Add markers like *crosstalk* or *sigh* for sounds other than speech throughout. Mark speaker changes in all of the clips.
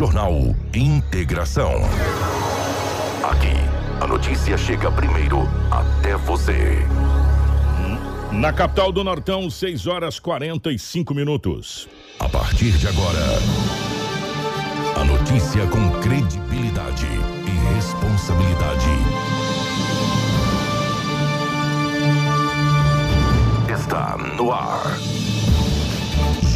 Speaker 1: Jornal Integração. Aqui, a notícia chega primeiro até você.
Speaker 2: Na capital do Nortão, 6 horas 45 minutos.
Speaker 1: A partir de agora, a notícia com credibilidade e responsabilidade. Está no ar.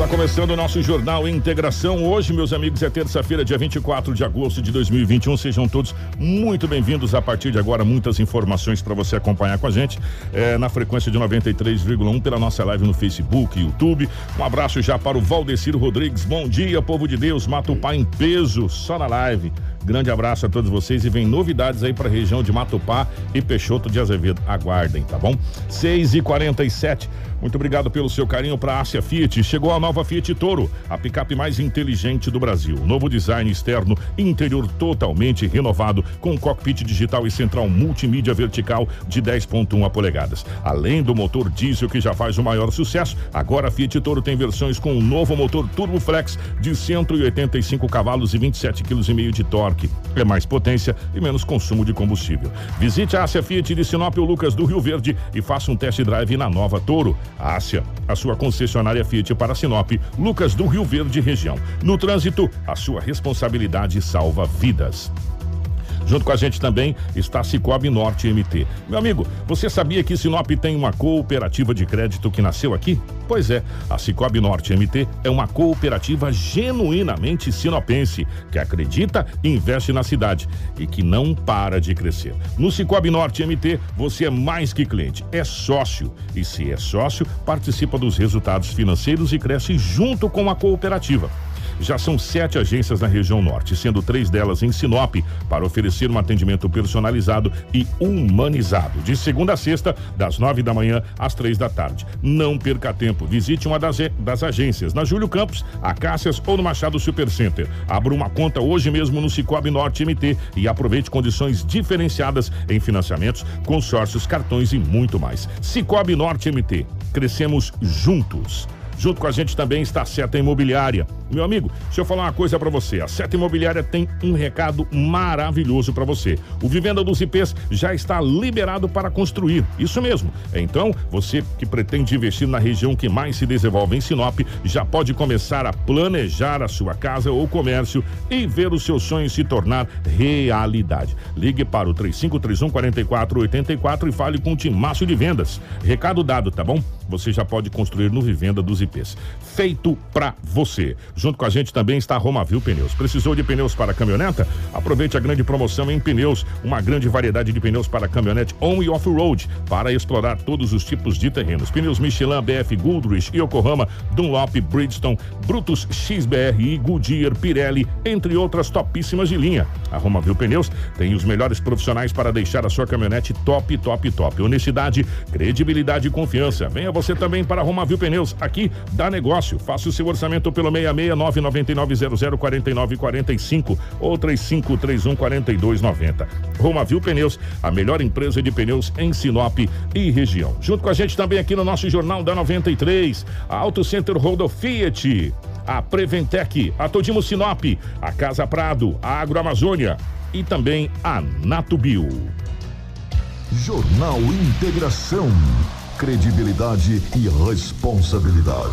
Speaker 2: Está começando o nosso Jornal Integração. Hoje, meus amigos, é terça-feira, dia 24 de agosto de 2021. Sejam todos muito bem-vindos. A partir de agora, muitas informações para você acompanhar com a gente é, na frequência de 93,1 pela nossa live no Facebook, YouTube. Um abraço já para o Valdeciro Rodrigues. Bom dia, povo de Deus. Mata o pai em peso, só na live. Grande abraço a todos vocês e vem novidades aí para a região de Matupá e Peixoto de Azevedo. Aguardem, tá bom? 6 e 47 muito obrigado pelo seu carinho para a Ásia Fiat. Chegou a nova Fiat Toro, a picape mais inteligente do Brasil. Novo design externo interior totalmente renovado, com cockpit digital e central multimídia vertical de 10.1 polegadas. Além do motor diesel que já faz o maior sucesso, agora a Fiat Toro tem versões com um novo motor Turbo Flex de 185 cavalos e 27,5 kg de torque. É mais potência e menos consumo de combustível. Visite a Ásia Fiat de Sinop Lucas do Rio Verde e faça um test drive na nova Toro. Ásia, a sua concessionária Fiat para Sinop, Lucas do Rio Verde região. No trânsito, a sua responsabilidade salva vidas. Junto com a gente também está Cicobi Norte MT. Meu amigo, você sabia que Sinop tem uma cooperativa de crédito que nasceu aqui? Pois é, a Cicobi Norte MT é uma cooperativa genuinamente sinopense, que acredita e investe na cidade e que não para de crescer. No Cicobi Norte MT, você é mais que cliente, é sócio. E se é sócio, participa dos resultados financeiros e cresce junto com a cooperativa. Já são sete agências na região norte, sendo três delas em Sinop, para oferecer um atendimento personalizado e humanizado. De segunda a sexta, das nove da manhã às três da tarde. Não perca tempo. Visite uma das, das agências, na Júlio Campos, Acácias ou no Machado Supercenter. Abra uma conta hoje mesmo no Cicobi Norte MT e aproveite condições diferenciadas em financiamentos, consórcios, cartões e muito mais. Cicobi Norte MT. Crescemos juntos. Junto com a gente também está a Seta Imobiliária. Meu amigo, deixa eu falar uma coisa para você. A Seta Imobiliária tem um recado maravilhoso para você. O Vivenda dos IPs já está liberado para construir. Isso mesmo. Então, você que pretende investir na região que mais se desenvolve em Sinop, já pode começar a planejar a sua casa ou comércio e ver o seu sonho se tornar realidade. Ligue para o 3531 4484 e fale com o Timácio de Vendas. Recado dado, tá bom? Você já pode construir no Vivenda dos IPs. Feito para você. Junto com a gente também está a Romavil Pneus. Precisou de pneus para caminhoneta? Aproveite a grande promoção em pneus. Uma grande variedade de pneus para caminhonete on e off-road para explorar todos os tipos de terrenos. Pneus Michelin, BF Goodrich, Yokohama, Dunlop, Bridgestone, Brutus, XBRI, Goodyear, Pirelli, entre outras topíssimas de linha. A Romavil Pneus tem os melhores profissionais para deixar a sua caminhonete top, top, top. Honestidade, credibilidade e confiança. Venha você também para Romavil Pneus. Aqui dá negócio. Faça o seu orçamento pelo 66999004945 ou 35314290. Romavil Pneus, a melhor empresa de pneus em Sinop e região. Junto com a gente também aqui no nosso Jornal da 93, a Auto Center Rodo Fiat, a Preventec, a Todimo Sinop, a Casa Prado, a Agroamazônia e também a Natubio.
Speaker 1: Jornal Integração credibilidade e responsabilidade.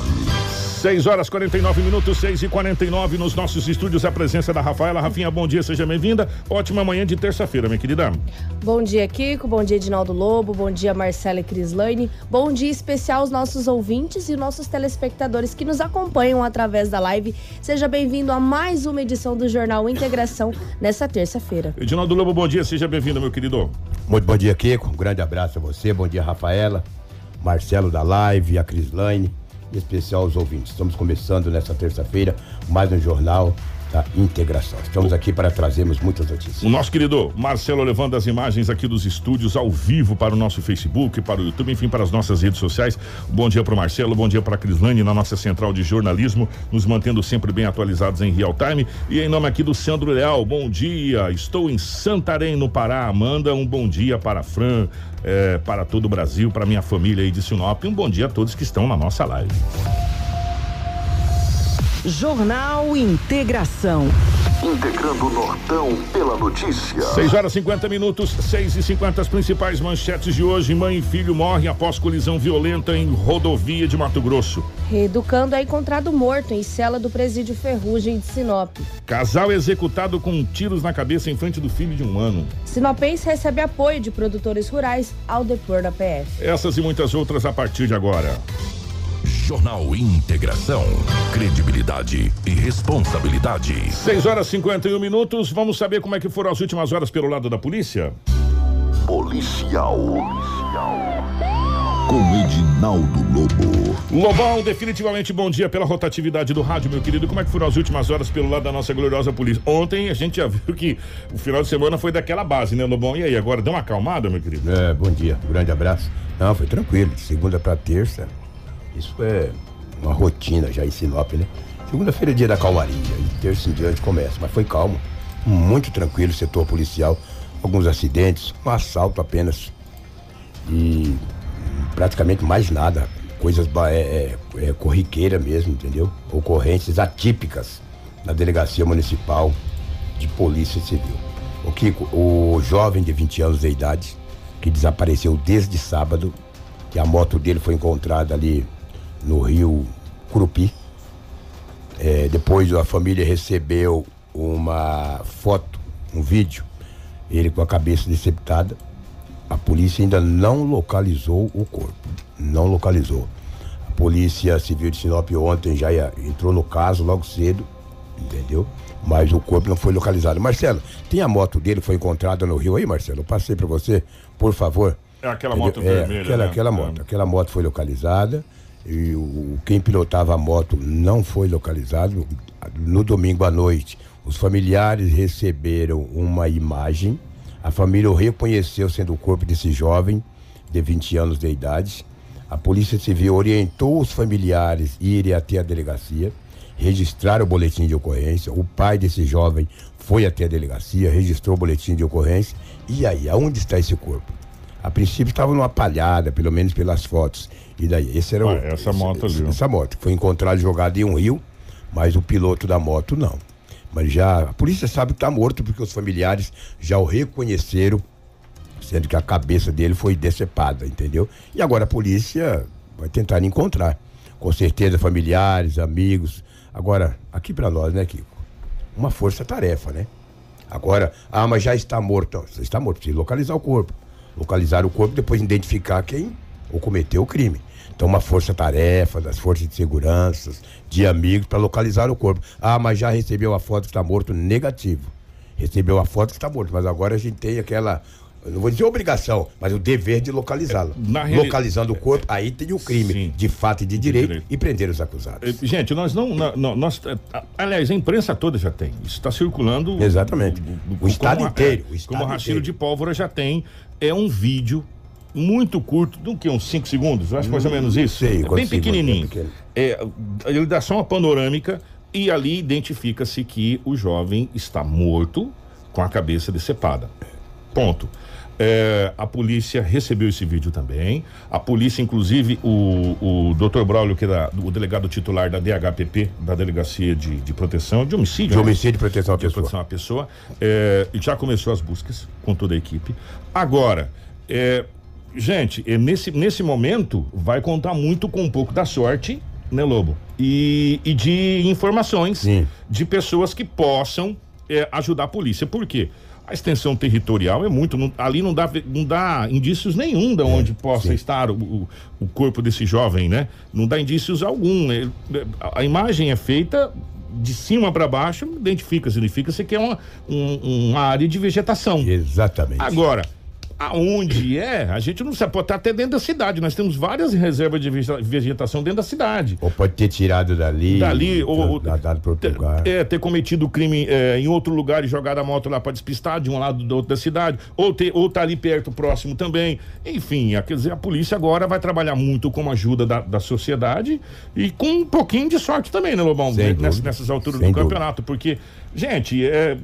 Speaker 2: 6 horas 49 minutos, 6 e 49 nos nossos estúdios. A presença da Rafaela. Rafinha, bom dia, seja bem-vinda. Ótima manhã de terça-feira, minha querida.
Speaker 3: Bom dia, Kiko. Bom dia, Edinaldo Lobo. Bom dia, Marcela e Crislane. Bom dia especial aos nossos ouvintes e nossos telespectadores que nos acompanham através da live. Seja bem-vindo a mais uma edição do Jornal Integração nessa terça-feira.
Speaker 2: Edinaldo Lobo, bom dia, seja bem-vindo, meu querido.
Speaker 4: Muito bom dia, Kiko. Um grande abraço a você. Bom dia, Rafaela. Marcelo da Live, a Crislaine, em especial aos ouvintes. Estamos começando nessa terça-feira mais um jornal da integração. Estamos aqui para trazermos muitas notícias.
Speaker 2: O nosso querido Marcelo levando as imagens aqui dos estúdios ao vivo para o nosso Facebook, para o YouTube, enfim, para as nossas redes sociais. Bom dia para o Marcelo, bom dia para a Crislane na nossa central de jornalismo, nos mantendo sempre bem atualizados em real time. E em nome aqui do Sandro Leal, bom dia. Estou em Santarém, no Pará. Manda um bom dia para a Fran, eh, para todo o Brasil, para minha família aí de Sinop. Um bom dia a todos que estão na nossa live.
Speaker 5: Jornal Integração.
Speaker 1: Integrando o Nortão pela notícia.
Speaker 2: 6 horas 50 minutos, 6 e 50 as principais manchetes de hoje. Mãe e filho morrem após colisão violenta em rodovia de Mato Grosso.
Speaker 3: Reeducando é encontrado morto em cela do presídio Ferrugem de Sinop.
Speaker 2: Casal executado com tiros na cabeça em frente do filho de um ano.
Speaker 3: Sinopense recebe apoio de produtores rurais ao depor da PF.
Speaker 2: Essas e muitas outras a partir de agora.
Speaker 1: Jornal Integração. Credibilidade e responsabilidade.
Speaker 2: 6 horas 51 minutos. Vamos saber como é que foram as últimas horas pelo lado da polícia?
Speaker 1: Policial. Com Edinaldo Lobo.
Speaker 2: Lobão, definitivamente bom dia pela rotatividade do rádio, meu querido. Como é que foram as últimas horas pelo lado da nossa gloriosa polícia? Ontem a gente já viu que o final de semana foi daquela base, né, Lobão? E aí, agora deu uma acalmada, meu querido?
Speaker 4: É, bom dia, um grande abraço. Não, foi tranquilo, de segunda para terça. Isso é uma rotina já em Sinop, né? Segunda-feira é dia da calmaria, e terça em diante começa, mas foi calmo, muito tranquilo o setor policial. Alguns acidentes, um assalto apenas. E praticamente mais nada. Coisas é, é, é, corriqueira mesmo, entendeu? Ocorrências atípicas na delegacia municipal de polícia civil. O Kiko, o jovem de 20 anos de idade, que desapareceu desde sábado, que a moto dele foi encontrada ali no rio Curupi. É, depois a família recebeu uma foto, um vídeo, ele com a cabeça deceptada. A polícia ainda não localizou o corpo. Não localizou. A polícia civil de Sinop ontem já ia- entrou no caso logo cedo, entendeu? Mas o corpo não foi localizado. Marcelo, tem a moto dele, foi encontrada no rio aí, Marcelo? Eu passei para você, por favor.
Speaker 2: É aquela
Speaker 4: Entendeu?
Speaker 2: moto
Speaker 4: É,
Speaker 2: vermelha.
Speaker 4: Aquela,
Speaker 2: né?
Speaker 4: aquela moto. Aquela moto foi localizada e o, quem pilotava a moto não foi localizado. No domingo à noite, os familiares receberam uma imagem. A família o reconheceu sendo o corpo desse jovem de 20 anos de idade. A Polícia Civil orientou os familiares a irem até a delegacia, registrar o boletim de ocorrência. O pai desse jovem foi até a delegacia, registrou o boletim de ocorrência. E aí, aonde está esse corpo? A princípio estava numa palhada, pelo menos pelas fotos. E daí, esse era o.
Speaker 2: Ah, essa
Speaker 4: esse-
Speaker 2: moto ali.
Speaker 4: Essa moto. Foi encontrado jogado em um rio, mas o piloto da moto não. Mas já. A polícia sabe que está morto porque os familiares já o reconheceram, sendo que a cabeça dele foi decepada, entendeu? E agora a polícia vai tentar encontrar. Com certeza, familiares, amigos. Agora, aqui para nós, né, Kiko? Uma força-tarefa, né? Agora, ah, mas já está morto. Não, está morto, precisa localizar o corpo. Localizar o corpo, depois identificar quem ou cometeu o crime. Então, uma força-tarefa das forças de segurança, de amigos, para localizar o corpo. Ah, mas já recebeu a foto que está morto? Negativo. Recebeu a foto que está morto, mas agora a gente tem aquela. Não vou dizer obrigação, mas o dever de localizá-lo.
Speaker 2: Na reali-
Speaker 4: Localizando o corpo, aí tem o crime
Speaker 2: Sim.
Speaker 4: de fato e de direito,
Speaker 2: direito.
Speaker 4: e prender os acusados.
Speaker 2: Eh, Gente, nós não. não- nós, a- aliás, a imprensa toda já tem. Isso está circulando.
Speaker 4: Exatamente. O estado
Speaker 2: como a-
Speaker 4: inteiro,
Speaker 2: é,
Speaker 4: o estado
Speaker 2: como rastilho
Speaker 4: inteiro.
Speaker 2: de pólvora já tem. É um vídeo muito curto, do que? Uns 5 segundos? Eu acho mais ou menos isso.
Speaker 4: sei
Speaker 2: é bem pequenininho.
Speaker 4: é pequeno.
Speaker 2: É, ele dá só uma panorâmica e ali identifica-se que o jovem está morto com a cabeça decepada. Ponto. É, a polícia recebeu esse vídeo também. A polícia, inclusive, o, o Dr. Braulio, que é da- o delegado titular da DHPP, da Delegacia de, de Proteção de Homicídio.
Speaker 4: De
Speaker 2: né?
Speaker 4: homicídio e proteção à
Speaker 2: de
Speaker 4: pessoa.
Speaker 2: proteção à pessoa. É, já começou as buscas com toda a equipe. Agora, é, gente, é, nesse, nesse momento vai contar muito com um pouco da sorte, né, Lobo? E, e de informações
Speaker 4: Sim.
Speaker 2: de pessoas que possam é, ajudar a polícia. Por quê? A extensão territorial é muito. não- ali não dá, não dá indícios nenhum de onde possa
Speaker 4: sim.
Speaker 2: estar o, o, o corpo desse jovem, né? Não dá indícios algum. né? A, a imagem é feita de cima para baixo, identifica, significa-se que é uma, um- uma área de vegetação.
Speaker 4: Exatamente.
Speaker 2: Agora, aonde é, a gente não sabe, pode estar até dentro da cidade. Nós temos várias reservas de vege- vegetação dentro da cidade.
Speaker 4: Ou pode ter tirado dali.
Speaker 2: Dali, ou,
Speaker 4: da- dado para outro lugar.
Speaker 2: é, ter cometido crime é, em outro lugar e jogado a moto lá para despistar de um lado do outro da cidade, ou ter, ou tá ali perto, próximo também. Enfim, a, quer dizer, a polícia agora vai trabalhar muito com a ajuda da, da sociedade e com um pouquinho de sorte também, né, Lobão? Ness- nessas alturas
Speaker 4: Sem
Speaker 2: do
Speaker 4: dúvida.
Speaker 2: campeonato, porque, gente, é.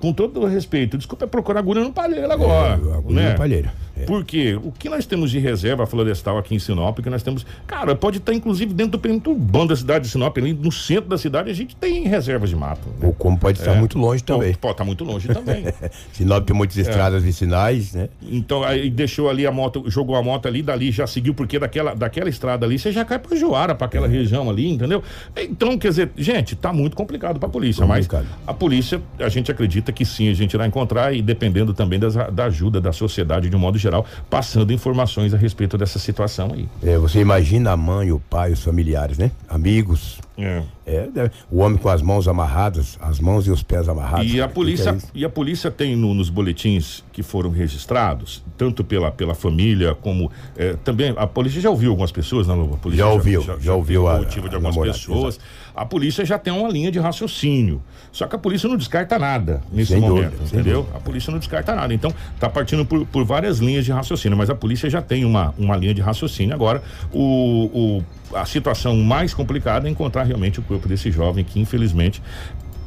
Speaker 2: Com todo o respeito, desculpa é procurar agulha no palheiro agora.
Speaker 4: É, agulha
Speaker 2: né?
Speaker 4: no palheiro, é.
Speaker 2: Porque o que nós temos de reserva florestal aqui em Sinop, que nós temos. Cara, pode estar inclusive dentro do perímetro urbano da cidade de Sinop, ali no centro da cidade, a gente tem reservas de mato. né?
Speaker 4: Ou como pode estar
Speaker 2: É.
Speaker 4: muito longe também.
Speaker 2: Pode estar muito longe também. *laughs*
Speaker 4: Sinop tem
Speaker 2: É.
Speaker 4: muitas estradas vicinais, né?
Speaker 2: Então, aí deixou ali a moto, jogou a moto ali, dali já seguiu, porque daquela, daquela estrada ali você já cai pra Joara, pra aquela região ali, entendeu? Então, quer dizer, gente, tá muito complicado pra polícia,
Speaker 4: Complicado.
Speaker 2: mas a polícia, a gente acredita que sim, a gente irá encontrar e dependendo também das- da ajuda da sociedade de um modo geral, passando informações a respeito dessa situação aí.
Speaker 4: É, você imagina a mãe, o pai, os familiares, né? Amigos.
Speaker 2: É.
Speaker 4: É, o homem com as mãos amarradas, as mãos e os pés amarrados.
Speaker 2: E a
Speaker 4: O que
Speaker 2: polícia,
Speaker 4: que é
Speaker 2: e a polícia tem no- nos boletins que foram registrados, tanto pela, pela família como eh, também a polícia já ouviu algumas pessoas, né, Lobo? Polícia
Speaker 4: Já ouviu, já ouviu
Speaker 2: o
Speaker 4: a-
Speaker 2: motivo de
Speaker 4: a
Speaker 2: algumas
Speaker 4: namorada,
Speaker 2: pessoas. A polícia já tem uma linha de raciocínio. Só que a polícia não descarta nada nesse
Speaker 4: Sem
Speaker 2: momento,
Speaker 4: dúvida,
Speaker 2: entendeu? A polícia não descarta nada. Então, tá partindo por, por várias linhas de raciocínio, mas a polícia já tem uma, uma linha de raciocínio. Agora, o, o- a situação mais complicada é encontrar realmente o corpo desse jovem que, infelizmente,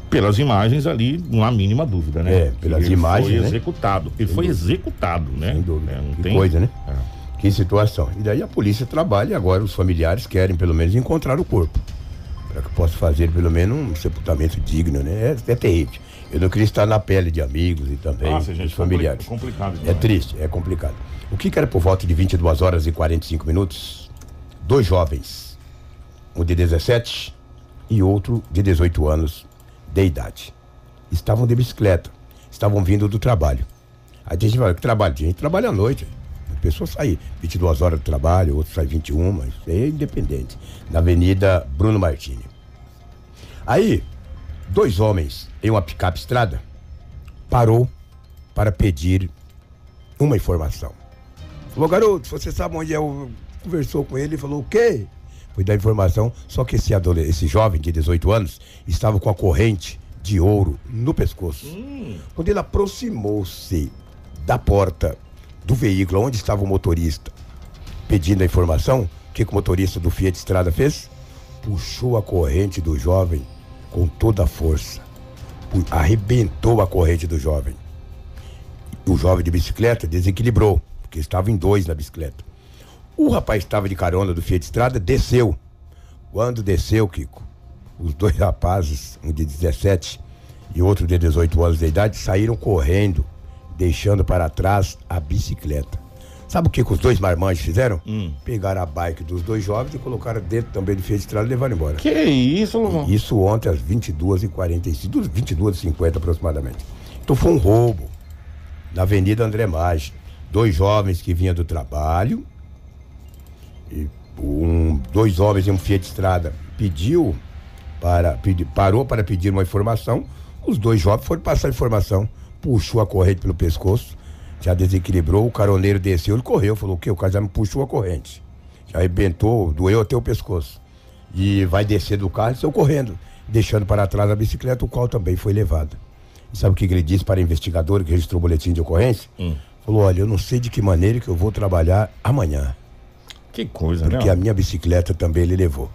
Speaker 2: pelas imagens ali, não há mínima dúvida, né?
Speaker 4: É, pelas
Speaker 2: ele
Speaker 4: imagens,
Speaker 2: Foi
Speaker 4: né?
Speaker 2: executado. Ele foi executado, né?
Speaker 4: Sem dúvida.
Speaker 2: É, não
Speaker 4: que
Speaker 2: tem-
Speaker 4: coisa, né?
Speaker 2: É.
Speaker 4: Que situação. E daí a polícia trabalha e agora os familiares querem pelo menos encontrar o corpo. Para que possa fazer pelo menos um sepultamento digno, né? É, é terrível. Eu não queria estar na pele de amigos e também
Speaker 2: Nossa, gente,
Speaker 4: dos familiares.
Speaker 2: compli- complicado
Speaker 4: É triste, é complicado. O que que era por volta de 22 horas e 45 minutos? Dois jovens, um de 17 e outro de 18 anos de idade. Estavam de bicicleta, estavam vindo do trabalho. Tem gente fala, que trabalho? Tem gente trabalha à noite. A pessoa sai 22 horas do trabalho, outro sai 21, isso é independente. Na Avenida Bruno Martini. Aí, dois homens em uma picape estrada parou para pedir uma informação. Falou, garoto, você sabe onde é o. Conversou com ele e falou, o quê? Foi dar informação, só que esse, esse jovem de 18 anos estava com a corrente de ouro no pescoço. Quando ele aproximou-se da porta do veículo onde estava o motorista pedindo a informação, o que, que o motorista do Fiat Estrada fez? Puxou a corrente do jovem com toda a força. Arrebentou a corrente do jovem. O jovem de bicicleta desequilibrou, porque estava em dois na bicicleta. O rapaz estava de carona do Fiat Estrada, desceu. Quando desceu, Kiko, os dois rapazes, um de 17 e outro de 18 anos de idade, saíram correndo, deixando para trás a bicicleta. Sabe o que, que os dois marmanjos fizeram? Pegaram a bike dos dois jovens e colocaram dentro também do Fiat Estrada e levaram embora.
Speaker 2: Que isso, Lobão?
Speaker 4: Isso ontem às 22h45, 22h50 aproximadamente. Então foi um roubo na Avenida André Maggi. Dois jovens que vinham do trabalho, e um, dois homens em um Fiat Estrada pediu para, pedi, parou para pedir uma informação. Os dois jovens foram passar a informação, puxou a corrente pelo pescoço, já desequilibrou, o caroneiro desceu, ele correu, falou o quê? O cara já me puxou a corrente. Já arrebentou, doeu até o pescoço. E vai descer do carro e saiu correndo, deixando para trás a bicicleta, o qual também foi levada. E sabe o que ele disse para a investigadora que registrou o boletim de ocorrência? Falou, olha, eu não sei de que maneira que eu vou trabalhar amanhã,
Speaker 2: Que coisa,
Speaker 4: porque
Speaker 2: né?
Speaker 4: a minha bicicleta também ele levou.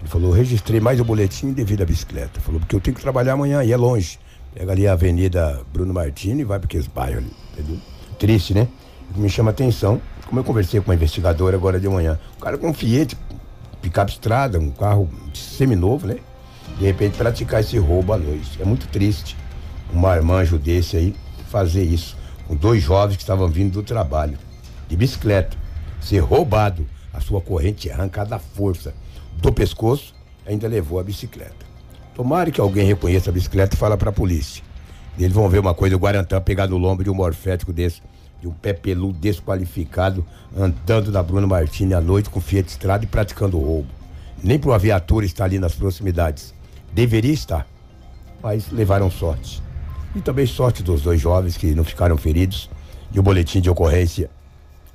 Speaker 4: Ele falou, registrei mais o boletim devido à bicicleta. Falou, porque eu tenho que trabalhar amanhã e é longe. Pega ali a Avenida Bruno Martini e vai para aqueles bairros ali, entendeu? Triste, né? O que me chama a atenção, como eu conversei com uma investigadora agora de manhã, o cara com um Fiat, picape estrada, um carro seminovo, né? De repente praticar esse roubo à noite. É muito triste um marmanjo desse aí fazer isso com dois jovens que estavam vindo do trabalho, de bicicleta, ser roubado, a sua corrente arrancada à força do pescoço, ainda levou a bicicleta. Tomara que alguém reconheça a bicicleta e fala para a polícia. Eles vão ver uma coisa, o Guarantã pegar no lombo de um morfético desse, de um pé peludo desqualificado, andando na Bruno Martini à noite com Fiat Estrada e praticando roubo. Nem para uma viatura estar ali nas proximidades. Deveria estar, mas levaram sorte. E também sorte dos dois jovens que não ficaram feridos E o boletim de ocorrência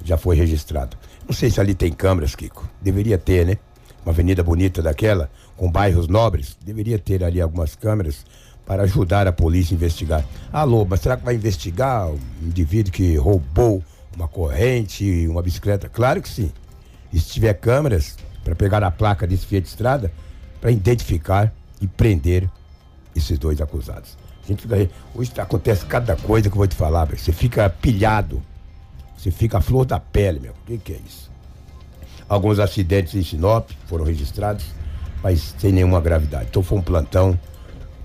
Speaker 4: já foi registrado. Não sei se ali tem câmeras, Kiko. Deveria ter, né? Uma avenida bonita daquela, com bairros nobres, deveria ter ali algumas câmeras para ajudar a polícia a investigar. Alô, mas será que vai investigar um indivíduo que roubou uma corrente, uma bicicleta? Claro que sim. E se tiver câmeras para pegar a placa desse Fiat Estrada, para identificar e prender esses dois acusados. A gente fica, hoje acontece cada coisa que eu vou te falar, você fica pilhado, você fica a flor da pele, meu. O que, que é isso? Alguns acidentes em Sinop foram registrados, mas sem nenhuma gravidade. Então foi um plantão,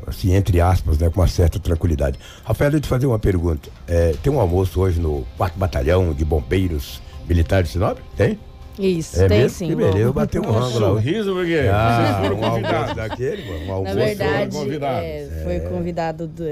Speaker 4: assim, entre aspas, né, com uma certa tranquilidade. Rafael, eu te fazer uma pergunta. É, tem um almoço hoje no 4 Batalhão de Bombeiros Militares de Sinop? Tem?
Speaker 3: Isso,
Speaker 4: É
Speaker 3: tem
Speaker 4: mesmo?
Speaker 3: sim.
Speaker 4: Que beleza, eu bati um rango lá. hoje.
Speaker 2: Sorriso, porque
Speaker 4: Ah,
Speaker 2: vocês foram
Speaker 4: um almoço
Speaker 2: convidados.
Speaker 4: daquele, mano, um almoço.
Speaker 3: Na verdade, é, foi convidado do-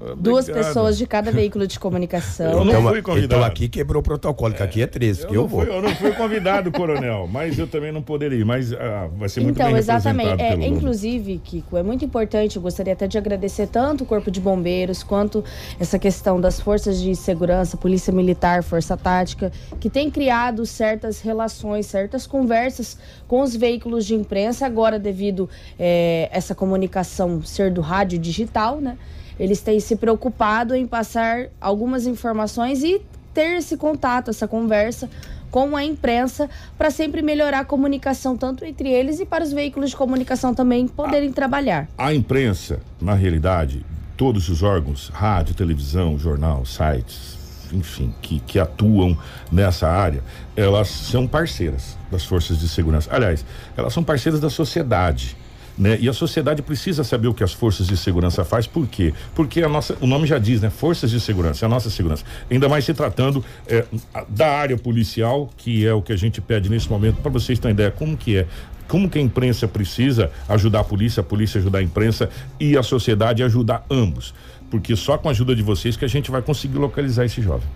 Speaker 3: é, duas
Speaker 2: Obrigado.
Speaker 3: pessoas de cada veículo de comunicação. *laughs*
Speaker 2: Eu não
Speaker 4: Então,
Speaker 2: fui convidado.
Speaker 4: então aqui quebrou o protocolo, que aqui é 13,
Speaker 2: Eu
Speaker 4: que eu
Speaker 2: não,
Speaker 4: vou.
Speaker 2: fui, eu não fui convidado, coronel, mas eu também não poderia ir. Mas ah, vai ser muito
Speaker 3: Então,
Speaker 2: bem
Speaker 3: exatamente. É,
Speaker 2: pelo
Speaker 3: inclusive, Kiko, é muito importante, eu gostaria até de agradecer tanto o Corpo de Bombeiros quanto essa questão das forças de segurança, Polícia Militar, Força Tática, que tem criado certas relações, certas conversas com os veículos de imprensa, agora devido é, essa comunicação ser do rádio digital, né? Eles têm se preocupado em passar algumas informações e ter esse contato, essa conversa com a imprensa para sempre melhorar a comunicação tanto entre eles e para os veículos de comunicação também poderem trabalhar.
Speaker 2: A imprensa, na realidade, todos os órgãos, rádio, televisão, jornal, sites, enfim, que, que atuam nessa área, elas são parceiras das forças de segurança. Aliás, elas são parceiras da sociedade. Né? E a sociedade precisa saber o que as forças de segurança faz, por quê? Porque a nossa, o nome já diz, né? Forças de segurança, é a nossa segurança. Ainda mais se tratando é, da área policial, que é o que a gente pede nesse momento, para vocês terem ideia como que é como que a imprensa precisa ajudar a polícia, a polícia ajudar a imprensa e a sociedade ajudar ambos. Porque só com a ajuda de vocês que a gente vai conseguir localizar esse jovem.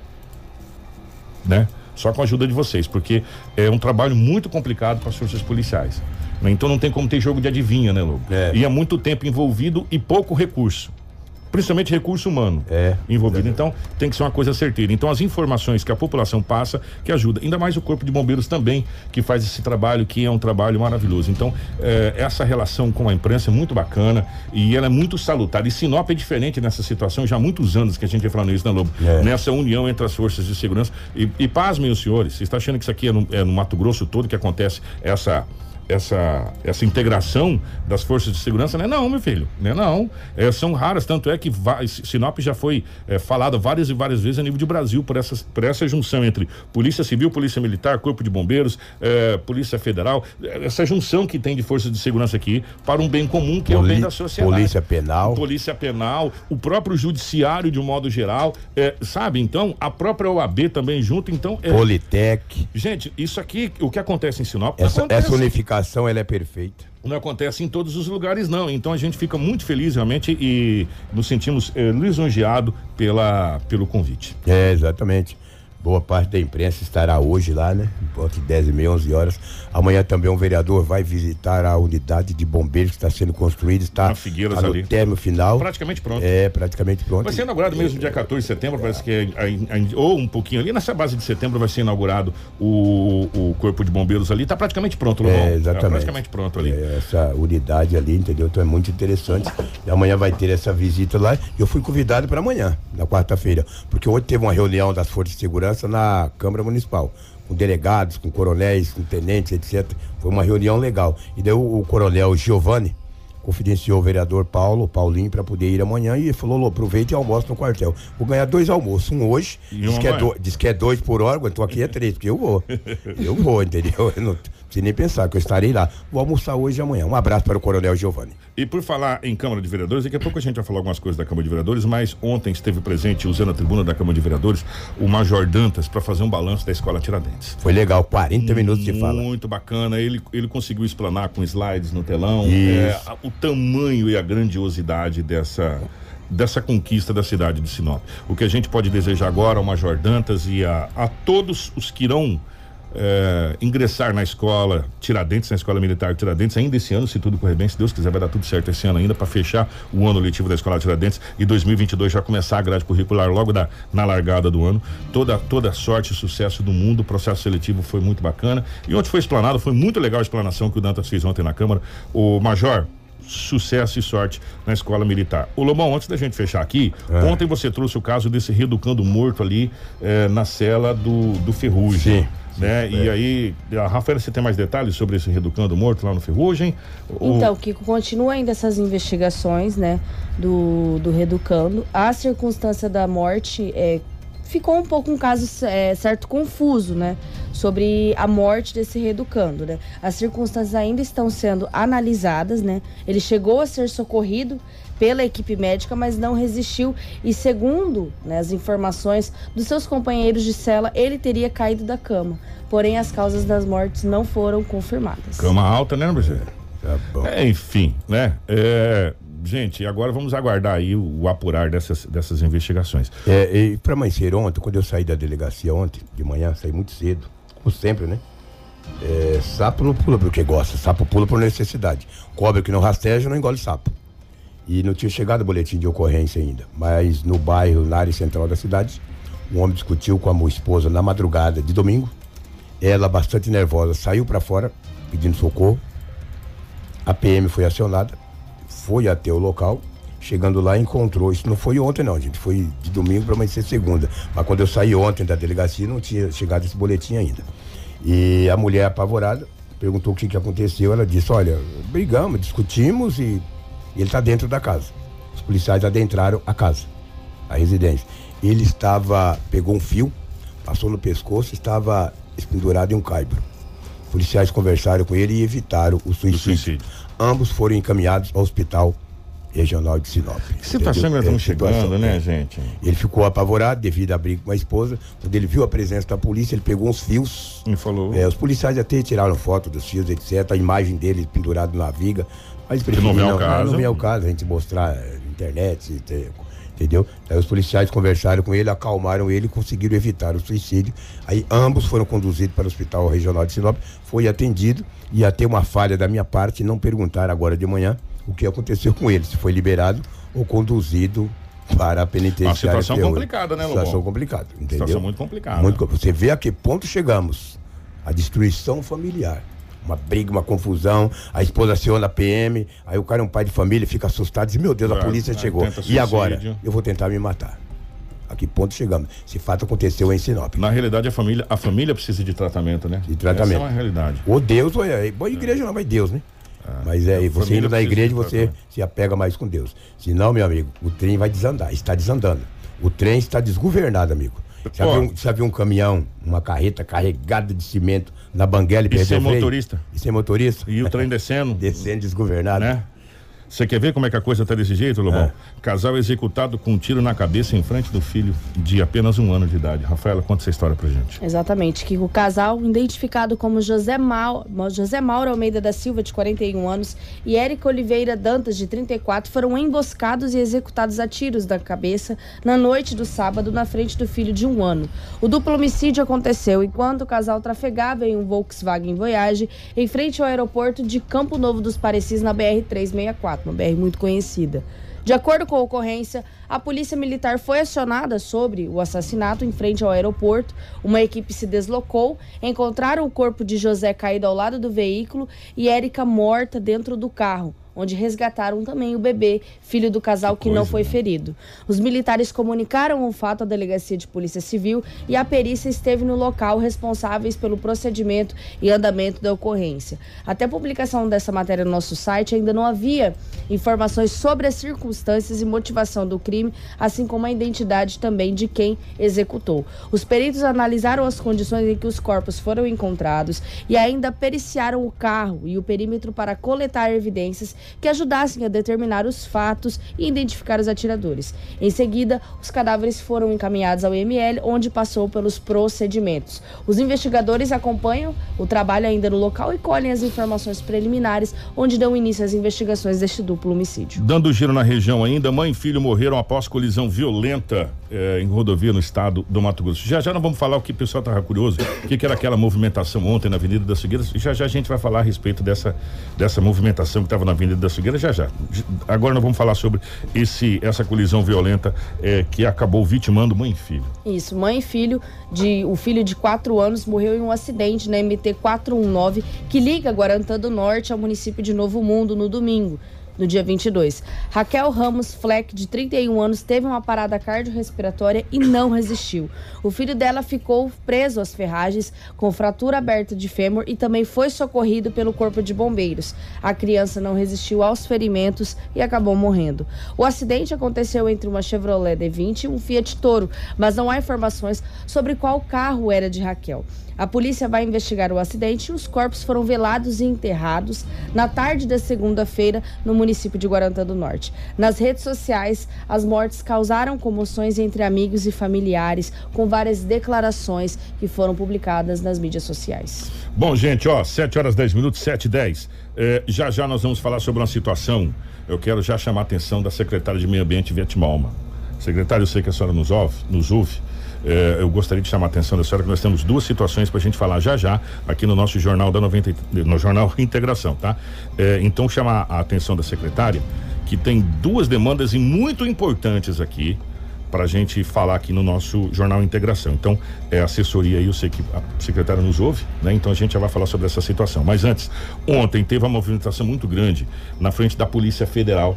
Speaker 2: Né? Só com a ajuda de vocês, porque é um trabalho muito complicado para as forças policiais. Né? Então não tem como ter jogo de adivinha, né, Lobo?
Speaker 4: É.
Speaker 2: E é muito tempo envolvido e pouco recurso. Principalmente recurso humano
Speaker 4: É.
Speaker 2: envolvido. Então, tem que ser uma coisa certeira. Então, as informações que a população passa, que ajuda. Ainda mais o Corpo de Bombeiros também, que faz esse trabalho, que é um trabalho maravilhoso. Então, eh, essa relação com a imprensa é muito bacana e ela é muito salutar. E Sinop é diferente nessa situação, já há muitos anos que a gente vem falando isso, né, Lobo?
Speaker 4: É.
Speaker 2: Nessa união entre as forças de segurança. E, e pasmem os senhores, vocês estão achando que isso aqui é no, é no Mato Grosso todo que acontece essa essa, essa integração das forças de segurança, né? Não, meu filho, né? Não, é, são raras, tanto é que va- Sinop já foi é, falada várias e várias vezes a nível de Brasil por essa, por essa junção entre Polícia Civil, Polícia Militar, Corpo de Bombeiros, é, Polícia Federal, é, essa junção que tem de forças de segurança aqui para um bem comum que é o bem
Speaker 4: Poli-
Speaker 2: da sociedade.
Speaker 4: Polícia Penal.
Speaker 2: Polícia Penal, o próprio judiciário de um modo geral, é, sabe? Então, a própria OAB também junto, então... É,
Speaker 4: Politec.
Speaker 2: Gente, isso aqui, o que acontece em Sinop,
Speaker 4: Essa,
Speaker 2: acontece
Speaker 4: essa unificação ela é perfeita.
Speaker 2: não acontece em todos os lugares, não. Então a gente fica muito feliz realmente e nos sentimos eh, lisonjeados pela, pelo convite.
Speaker 4: É, exatamente. Boa parte da imprensa estará hoje lá, né? De 10 e meia, 11 horas. Amanhã também um vereador vai visitar a unidade de bombeiros que está sendo construída. Está, está no
Speaker 2: ali.
Speaker 4: término final.
Speaker 2: Praticamente pronto.
Speaker 4: É, praticamente pronto.
Speaker 2: Vai ser inaugurado mesmo dia 14 de setembro, parece que é, a- a- ou um pouquinho ali, nessa base de setembro vai ser inaugurado o, o Corpo de Bombeiros ali. Tá praticamente pronto, Lobão.
Speaker 4: É, exatamente.
Speaker 2: Tá praticamente pronto ali.
Speaker 4: É, essa unidade ali, entendeu? Então é muito interessante. E amanhã vai ter essa visita lá. Eu fui convidado para amanhã, na quarta-feira. Porque hoje teve uma reunião das Forças de Segurança na Câmara Municipal. Com delegados, com coronéis, com tenentes, etc. Foi uma reunião legal. E daí o, o coronel Giovanni confidenciou o vereador Paulo, Paulinho, para poder ir amanhã e falou: "Lô, aproveita e almoça no quartel. Vou ganhar dois almoços. Um hoje,
Speaker 2: E
Speaker 4: diz que, é do- diz que é dois por órgão, então aqui é três, porque eu vou. *laughs* Eu vou, entendeu? Eu não preciso nem pensar que eu estarei lá. Vou almoçar hoje e amanhã. Um abraço para o Coronel Giovanni.
Speaker 2: E por falar em Câmara de Vereadores, daqui a pouco a gente vai falar algumas coisas da Câmara de Vereadores, mas ontem esteve presente, usando a tribuna da Câmara de Vereadores, o Major Dantas para fazer um balanço da Escola Tiradentes.
Speaker 4: Foi legal, 40 minutos de fala.
Speaker 2: Muito bacana. Ele, ele conseguiu explanar com slides no telão é, o tamanho e a grandiosidade dessa, dessa conquista da cidade de Sinop. O que a gente pode desejar agora ao Major Dantas e a, a todos os que irão é, ingressar na escola Tiradentes, na escola militar Tiradentes, ainda esse ano, se tudo correr bem, se Deus quiser, vai dar tudo certo esse ano ainda para fechar o ano letivo da escola Tiradentes e 2022 já começar a grade curricular logo da, na largada do ano. Toda, toda sorte e sucesso do mundo, o processo seletivo foi muito bacana. E ontem foi explanado, foi muito legal a explanação que o Dantas fez ontem na Câmara. O Major, sucesso e sorte na escola militar. O Lomão, antes da gente fechar aqui,
Speaker 4: É.
Speaker 2: ontem você trouxe o caso desse reeducando morto ali eh, na cela do, do Ferrugem.
Speaker 4: Sim,
Speaker 2: Né?
Speaker 4: sim,
Speaker 2: E
Speaker 4: é.
Speaker 2: aí, a Rafaela, você tem mais detalhes sobre esse reeducando morto lá no Ferrugem? Ou-
Speaker 3: Então, Kiko, continua ainda essas investigações, né, do, do Reducando. A circunstância da morte é, ficou um pouco um caso é, certo confuso, né, sobre a morte desse Reducando, né. As circunstâncias ainda estão sendo analisadas, né. Ele chegou a ser socorrido pela equipe médica, mas não resistiu e segundo né, as informações dos seus companheiros de cela, ele teria caído da cama. Porém, as causas das mortes não foram confirmadas.
Speaker 2: Cama alta, né, Marcelo?
Speaker 4: Tá bom.
Speaker 2: É, enfim, né? É, gente, agora vamos aguardar aí o, o apurar dessas, dessas investigações.
Speaker 4: É, e para amanhecer ontem, quando eu saí da delegacia ontem, de manhã, saí muito cedo, como sempre, né? É, sapo não pula porque gosta, sapo pula por necessidade. Cobra que não rasteja não engole sapo. E não tinha chegado o boletim de ocorrência ainda. Mas no bairro, na área central da cidade, um homem discutiu com a esposa na madrugada de domingo. Ela, bastante nervosa, saiu para fora pedindo socorro. A PM foi acionada, foi até o local. Chegando lá, encontrou. Isso não foi ontem, não, gente. Foi de domingo para amanhecer segunda. Mas quando eu saí ontem da delegacia, não tinha chegado esse boletim ainda. E a mulher apavorada perguntou o que, que aconteceu. Ela disse: Olha, brigamos, discutimos e ele está dentro da casa. Os policiais adentraram a casa, a residência. Ele estava, pegou um fio, passou no pescoço, estava pendurado em um caibro. Policiais conversaram com ele e evitaram o suicídio.
Speaker 2: suicídio.
Speaker 4: Ambos foram encaminhados ao hospital regional de Sinop.
Speaker 2: Que situação que nós estamos
Speaker 4: É, situação,
Speaker 2: chegando, né,
Speaker 4: é.
Speaker 2: gente?
Speaker 4: Ele ficou apavorado devido à briga com a esposa. Quando ele viu a presença da polícia, ele pegou uns fios.
Speaker 2: Me falou.
Speaker 4: É, os policiais até tiraram foto dos fios, etc. A imagem dele pendurado na viga. Mas
Speaker 2: Que não
Speaker 4: não,
Speaker 2: caso.
Speaker 4: não vem ao caso a gente mostrar é, na internet, ter- entendeu? Aí os policiais conversaram com ele, acalmaram ele e conseguiram evitar o suicídio. Aí ambos foram conduzidos para o Hospital Regional de Sinop, foi atendido e até uma falha da minha parte não perguntar agora de manhã o que aconteceu com ele, se foi liberado ou conduzido para a penitenciária.
Speaker 2: Uma situação complicada, né, Lobão?
Speaker 4: Situação complicada, entendeu?
Speaker 2: Situação muito complicada.
Speaker 4: Muito você vê a que ponto chegamos. A destruição familiar. Uma briga, uma confusão, a esposa aciona a PM, aí o cara é um pai de família, fica assustado, diz, meu Deus, a polícia chegou. E agora? Eu vou tentar me matar. A que ponto chegamos? Esse fato aconteceu em Sinop.
Speaker 2: Na realidade, a família, a família precisa de tratamento, né?
Speaker 4: De tratamento.
Speaker 2: Essa é uma realidade.
Speaker 4: Ou Deus, ou é. Boa igreja não, mas Deus, né? Mas é, e você indo
Speaker 2: precisa
Speaker 4: igreja, você
Speaker 2: tratamento.
Speaker 4: se apega mais com Deus. Senão, meu amigo, o trem vai desandar, está desandando. O trem está desgovernado, amigo. Já viu, um- já viu um caminhão, uma carreta carregada de cimento na banguela e,
Speaker 2: E
Speaker 4: perdeu
Speaker 2: sem motorista?
Speaker 4: E sem motorista?
Speaker 2: E o trem descendo, *laughs*
Speaker 4: Descendo desgovernado.
Speaker 2: né? Você quer ver como é que a coisa tá desse jeito, Lobão?
Speaker 4: É.
Speaker 2: Casal executado com um tiro na cabeça em frente do filho de apenas um ano de idade. Rafaela, conta essa história pra gente.
Speaker 3: Exatamente, que o casal, identificado como José, Mau, José Mauro Almeida da Silva, de 41 anos, e Érica Oliveira Dantas, de 34, foram emboscados e executados a tiros da cabeça na noite do sábado, na frente do filho de um ano. O duplo homicídio aconteceu enquanto o casal trafegava em um Volkswagen Voyage em frente ao aeroporto de Campo Novo dos Parecis, na BR-364, uma BR muito conhecida. De acordo com a ocorrência, a polícia militar foi acionada sobre o assassinato em frente ao aeroporto. Uma equipe se deslocou, encontraram o corpo de José caído ao lado do veículo e Érica morta dentro do carro, onde resgataram também o bebê, filho do casal que, não
Speaker 2: coisa,
Speaker 3: foi
Speaker 2: né?
Speaker 3: ferido. Os militares comunicaram o fato à delegacia de polícia civil e a perícia esteve no local responsáveis pelo procedimento e andamento da ocorrência. Até a publicação dessa matéria no nosso site ainda não havia informações sobre as circunstâncias e motivação do crime, assim como a identidade também de quem executou. Os peritos analisaram as condições em que os corpos foram encontrados e ainda periciaram o carro e o perímetro para coletar evidências que ajudassem a determinar os fatos e identificar os atiradores. Em seguida, os cadáveres foram encaminhados ao IML, onde passou pelos procedimentos. Os investigadores acompanham o trabalho ainda no local e colhem as informações preliminares, onde dão início às investigações deste duplo homicídio.
Speaker 2: Dando giro na região ainda, mãe e filho morreram após colisão violenta eh, em rodovia no estado do Mato Grosso. Já já nós vamos falar o que o pessoal estava curioso, o que, que, era aquela movimentação ontem na Avenida das Figueiras. Já já a gente vai falar a respeito dessa, dessa movimentação que estava na Avenida das Figueiras, já já. Agora nós vamos falar sobre esse, essa colisão violenta eh, que acabou vitimando mãe e filho.
Speaker 3: Isso, mãe e filho, de, o filho de quatro anos morreu em um acidente na MT 419 que liga Guarantã do Norte ao município de Novo Mundo no domingo no dia 22. Raquel Ramos Fleck, de 31 anos, teve uma parada cardiorrespiratória e não resistiu. O filho dela ficou preso às ferragens com fratura aberta de fêmur e também foi socorrido pelo corpo de bombeiros. A criança não resistiu aos ferimentos e acabou morrendo. O acidente aconteceu entre uma Chevrolet D20 e um Fiat Toro, mas não há informações sobre qual carro era de Raquel. A polícia vai investigar o acidente e os corpos foram velados e enterrados na tarde da segunda-feira no município de Guarantã do Norte. Nas redes sociais, as mortes causaram comoções entre amigos e familiares, com várias declarações que foram publicadas nas mídias sociais.
Speaker 2: Bom, gente, ó, 7 horas 10 minutos, 7 e 10. É, já já nós vamos falar sobre uma situação. Eu quero já chamar a atenção da secretária de Meio Ambiente, Vietmalma. Secretário, eu sei que a senhora nos ouve, nos ouve. É, eu gostaria de chamar a atenção da senhora que nós temos duas situações para a gente falar já já aqui no nosso jornal da 90 no jornal *laughs* Integração, tá? É, então chamar a atenção da secretária que tem duas demandas muito importantes aqui para a gente falar aqui no nosso jornal Integração. Então, é assessoria aí, eu sei que a secretária nos ouve, né? Então a gente já vai falar sobre essa situação. Mas antes, ontem teve uma movimentação muito grande na frente da Polícia Federal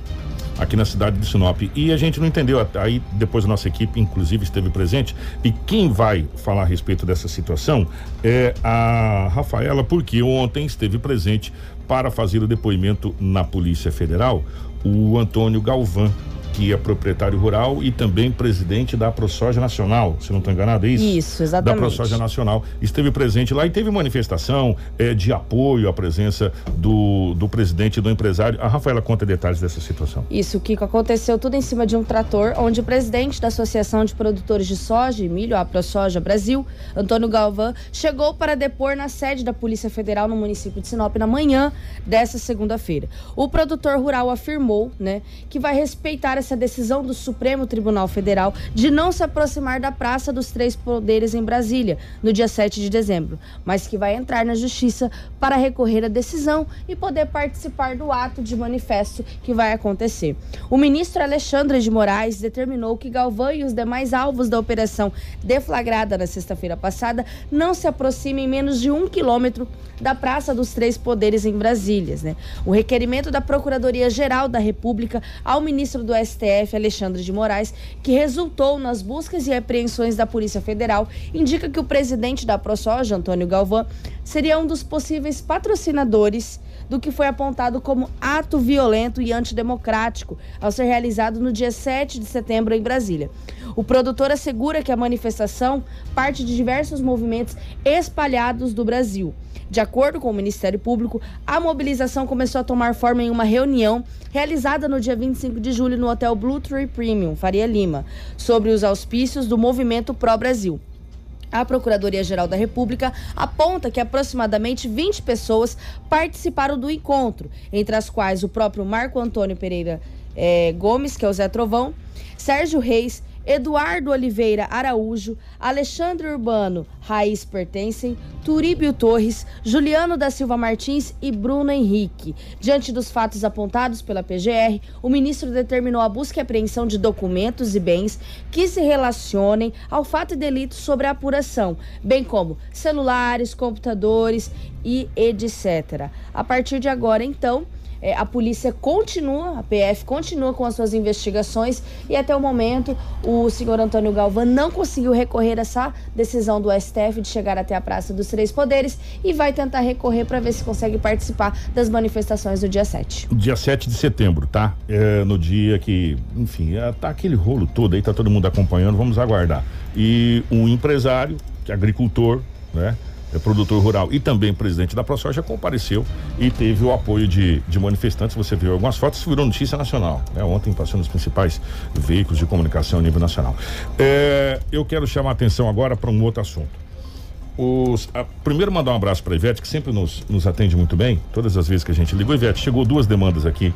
Speaker 2: aqui na cidade de Sinop. E a gente não entendeu, aí depois a nossa equipe, inclusive, esteve presente. E quem vai falar a respeito dessa situação é a Rafaela, porque ontem esteve presente para fazer o depoimento na Polícia Federal o Antônio Galvão que é proprietário rural e também presidente da ProSoja Nacional, se não estou enganado, é isso?
Speaker 3: Isso, exatamente.
Speaker 2: Da ProSoja Nacional. Esteve presente lá e teve manifestação é, de apoio à presença do, do presidente do empresário. A Rafaela conta detalhes dessa situação.
Speaker 3: Isso, Kiko, aconteceu tudo em cima de um trator, onde o presidente da Associação de Produtores de Soja e Milho, a ProSoja Brasil, Antônio Galvão, chegou para depor na sede da Polícia Federal no município de Sinop na manhã dessa segunda-feira. O produtor rural afirmou, né, que vai respeitar essa decisão do Supremo Tribunal Federal de não se aproximar da Praça dos Três Poderes em Brasília, no dia 7 de dezembro, mas que vai entrar na Justiça para recorrer à decisão e poder participar do ato de manifesto que vai acontecer. O ministro Alexandre de Moraes determinou que Galvão e os demais alvos da operação deflagrada na sexta-feira passada não se aproximem menos de um quilômetro da Praça dos Três Poderes em Brasília. Né? O requerimento da Procuradoria-Geral da República ao ministro do STF, Alexandre de Moraes, que resultou nas buscas e apreensões da Polícia Federal, indica que o presidente da ProSoja, Antônio Galvão, seria um dos possíveis patrocinadores do que foi apontado como ato violento e antidemocrático ao ser realizado no dia 7 de setembro em Brasília. O produtor assegura que a manifestação parte de diversos movimentos espalhados do Brasil. De acordo com o Ministério Público, a mobilização começou a tomar forma em uma reunião realizada no dia 25 de julho no Hotel Blue Tree Premium, Faria Lima, sobre os auspícios do movimento Pró Brasil. A Procuradoria-Geral da República aponta que aproximadamente 20 pessoas participaram do encontro, entre as quais o próprio Marco Antônio Pereira eh, Gomes, que é o Zé Trovão, Sérgio Reis, Eduardo Oliveira Araújo, Alexandre Urbano Raiz Pertencem, Turíbio Torres, Juliano da Silva Martins e Bruno Henrique. Diante dos fatos apontados pela PGR, o ministro determinou a busca e apreensão de documentos e bens que se relacionem ao fato e delito sobre a apuração, bem como celulares, computadores e etc. A partir de agora, então, é, a polícia continua, a PF continua com as suas investigações e até o momento o senhor Antônio Galvão não conseguiu recorrer a essa decisão do STF de chegar até a Praça dos Três Poderes e vai tentar recorrer para ver se consegue participar das manifestações do dia 7.
Speaker 2: Dia 7 de setembro, tá? É, no dia que, enfim, é, tá aquele rolo todo aí, tá todo mundo acompanhando, vamos aguardar. E um empresário, agricultor, né? É, produtor rural e também presidente da ProSoja, compareceu e teve o apoio de, de manifestantes. Você viu algumas fotos, virou notícia nacional. Né? Ontem passou nos principais veículos de comunicação a nível nacional. É, eu quero chamar a atenção agora para um outro assunto. Os, a, primeiro mandar um abraço para Ivete, que sempre nos, nos atende muito bem, todas as vezes que a gente ligou. Ivete, chegou duas demandas aqui.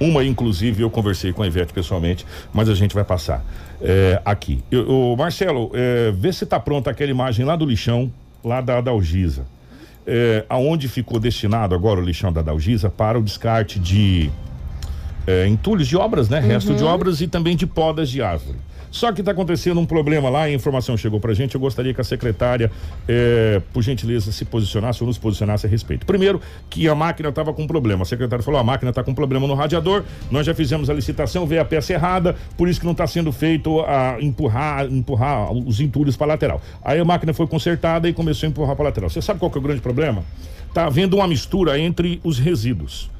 Speaker 2: Uma, inclusive, eu conversei com a Ivete pessoalmente, mas a gente vai passar é, aqui. Eu, Marcelo, é, vê se está pronta aquela imagem lá do lixão, lá da Dalgisa. É, aonde ficou destinado agora o lixão da Dalgisa para o descarte de é, entulhos de obras, né? Uhum. Resto de obras e também de podas de árvore. Só que está acontecendo um problema lá, a informação chegou para a gente. Eu gostaria que a secretária, eh, por gentileza, se posicionasse ou nos posicionasse a respeito. Primeiro, que a máquina estava com problema. A secretária falou: a máquina está com problema no radiador. Nós já fizemos a licitação, veio a peça errada, por isso que não está sendo feito a empurrar, empurrar os entulhos para lateral. Aí a máquina foi consertada e começou a empurrar para lateral. Você sabe qual que é o grande problema? Está havendo uma mistura entre os resíduos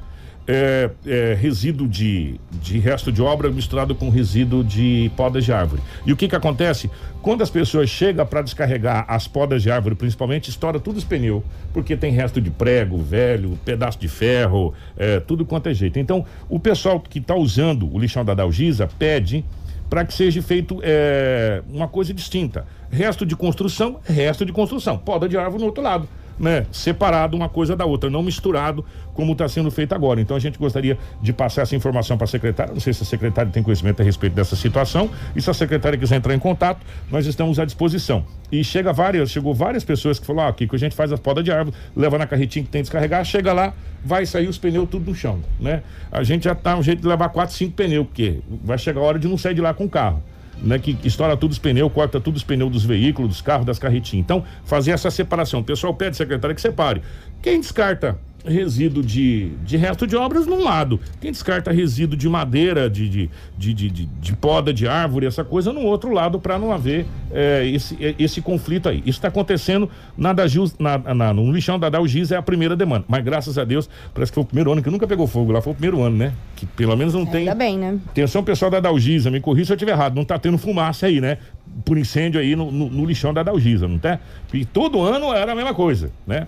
Speaker 2: é, é, resíduo de, de resto de obra misturado com resíduo de podas de árvore. E o que que acontece? Quando as pessoas chegam para descarregar as podas de árvore, principalmente, estoura tudo os pneus, porque tem resto de prego velho, pedaço de ferro, é, tudo quanto é jeito. Então, o pessoal que está usando o lixão da Dalgisa pede para que seja feito é, uma coisa distinta. Resto de construção, resto de construção. Poda de árvore no outro lado né, separado uma coisa da outra, não misturado como está sendo feito agora. Então a gente gostaria de passar essa informação para a secretária. Não sei se a secretária tem conhecimento a respeito dessa situação. E se a secretária quiser entrar em contato, nós estamos à disposição. E chega várias, chegou várias pessoas que falaram: ah, aqui que a gente faz a poda de árvore, leva na carretinha que tem que descarregar, chega lá, vai sair os pneus tudo no chão, né? A gente já tá um jeito de levar quatro, cinco pneus, porque vai chegar a hora de não sair de lá com o carro né, que estoura tudo os pneus, corta tudo os pneus dos veículos, dos carros, das carretinhas. Então, fazer essa separação. O pessoal pede, secretária, que separe. Quem descarta resíduo de, de resto de obras num lado. Quem descarta resíduo de madeira, de, de, de, de, de, poda de árvore, essa coisa, no outro lado, para não haver é, esse, esse conflito aí. Isso está acontecendo na, Dagil, na, na, no lixão da Dalgis, é a primeira demanda. Mas graças a Deus, parece que foi o primeiro ano que nunca pegou fogo lá, foi o primeiro ano, né? Que pelo menos não tem.
Speaker 3: Ainda bem, né?
Speaker 2: Atenção, pessoal da Dalgisa, me corrija se eu estiver errado, não está tendo fumaça aí, né? Por incêndio aí no, no, no lixão da Dalgisa, não tá? E todo ano era a mesma coisa, né?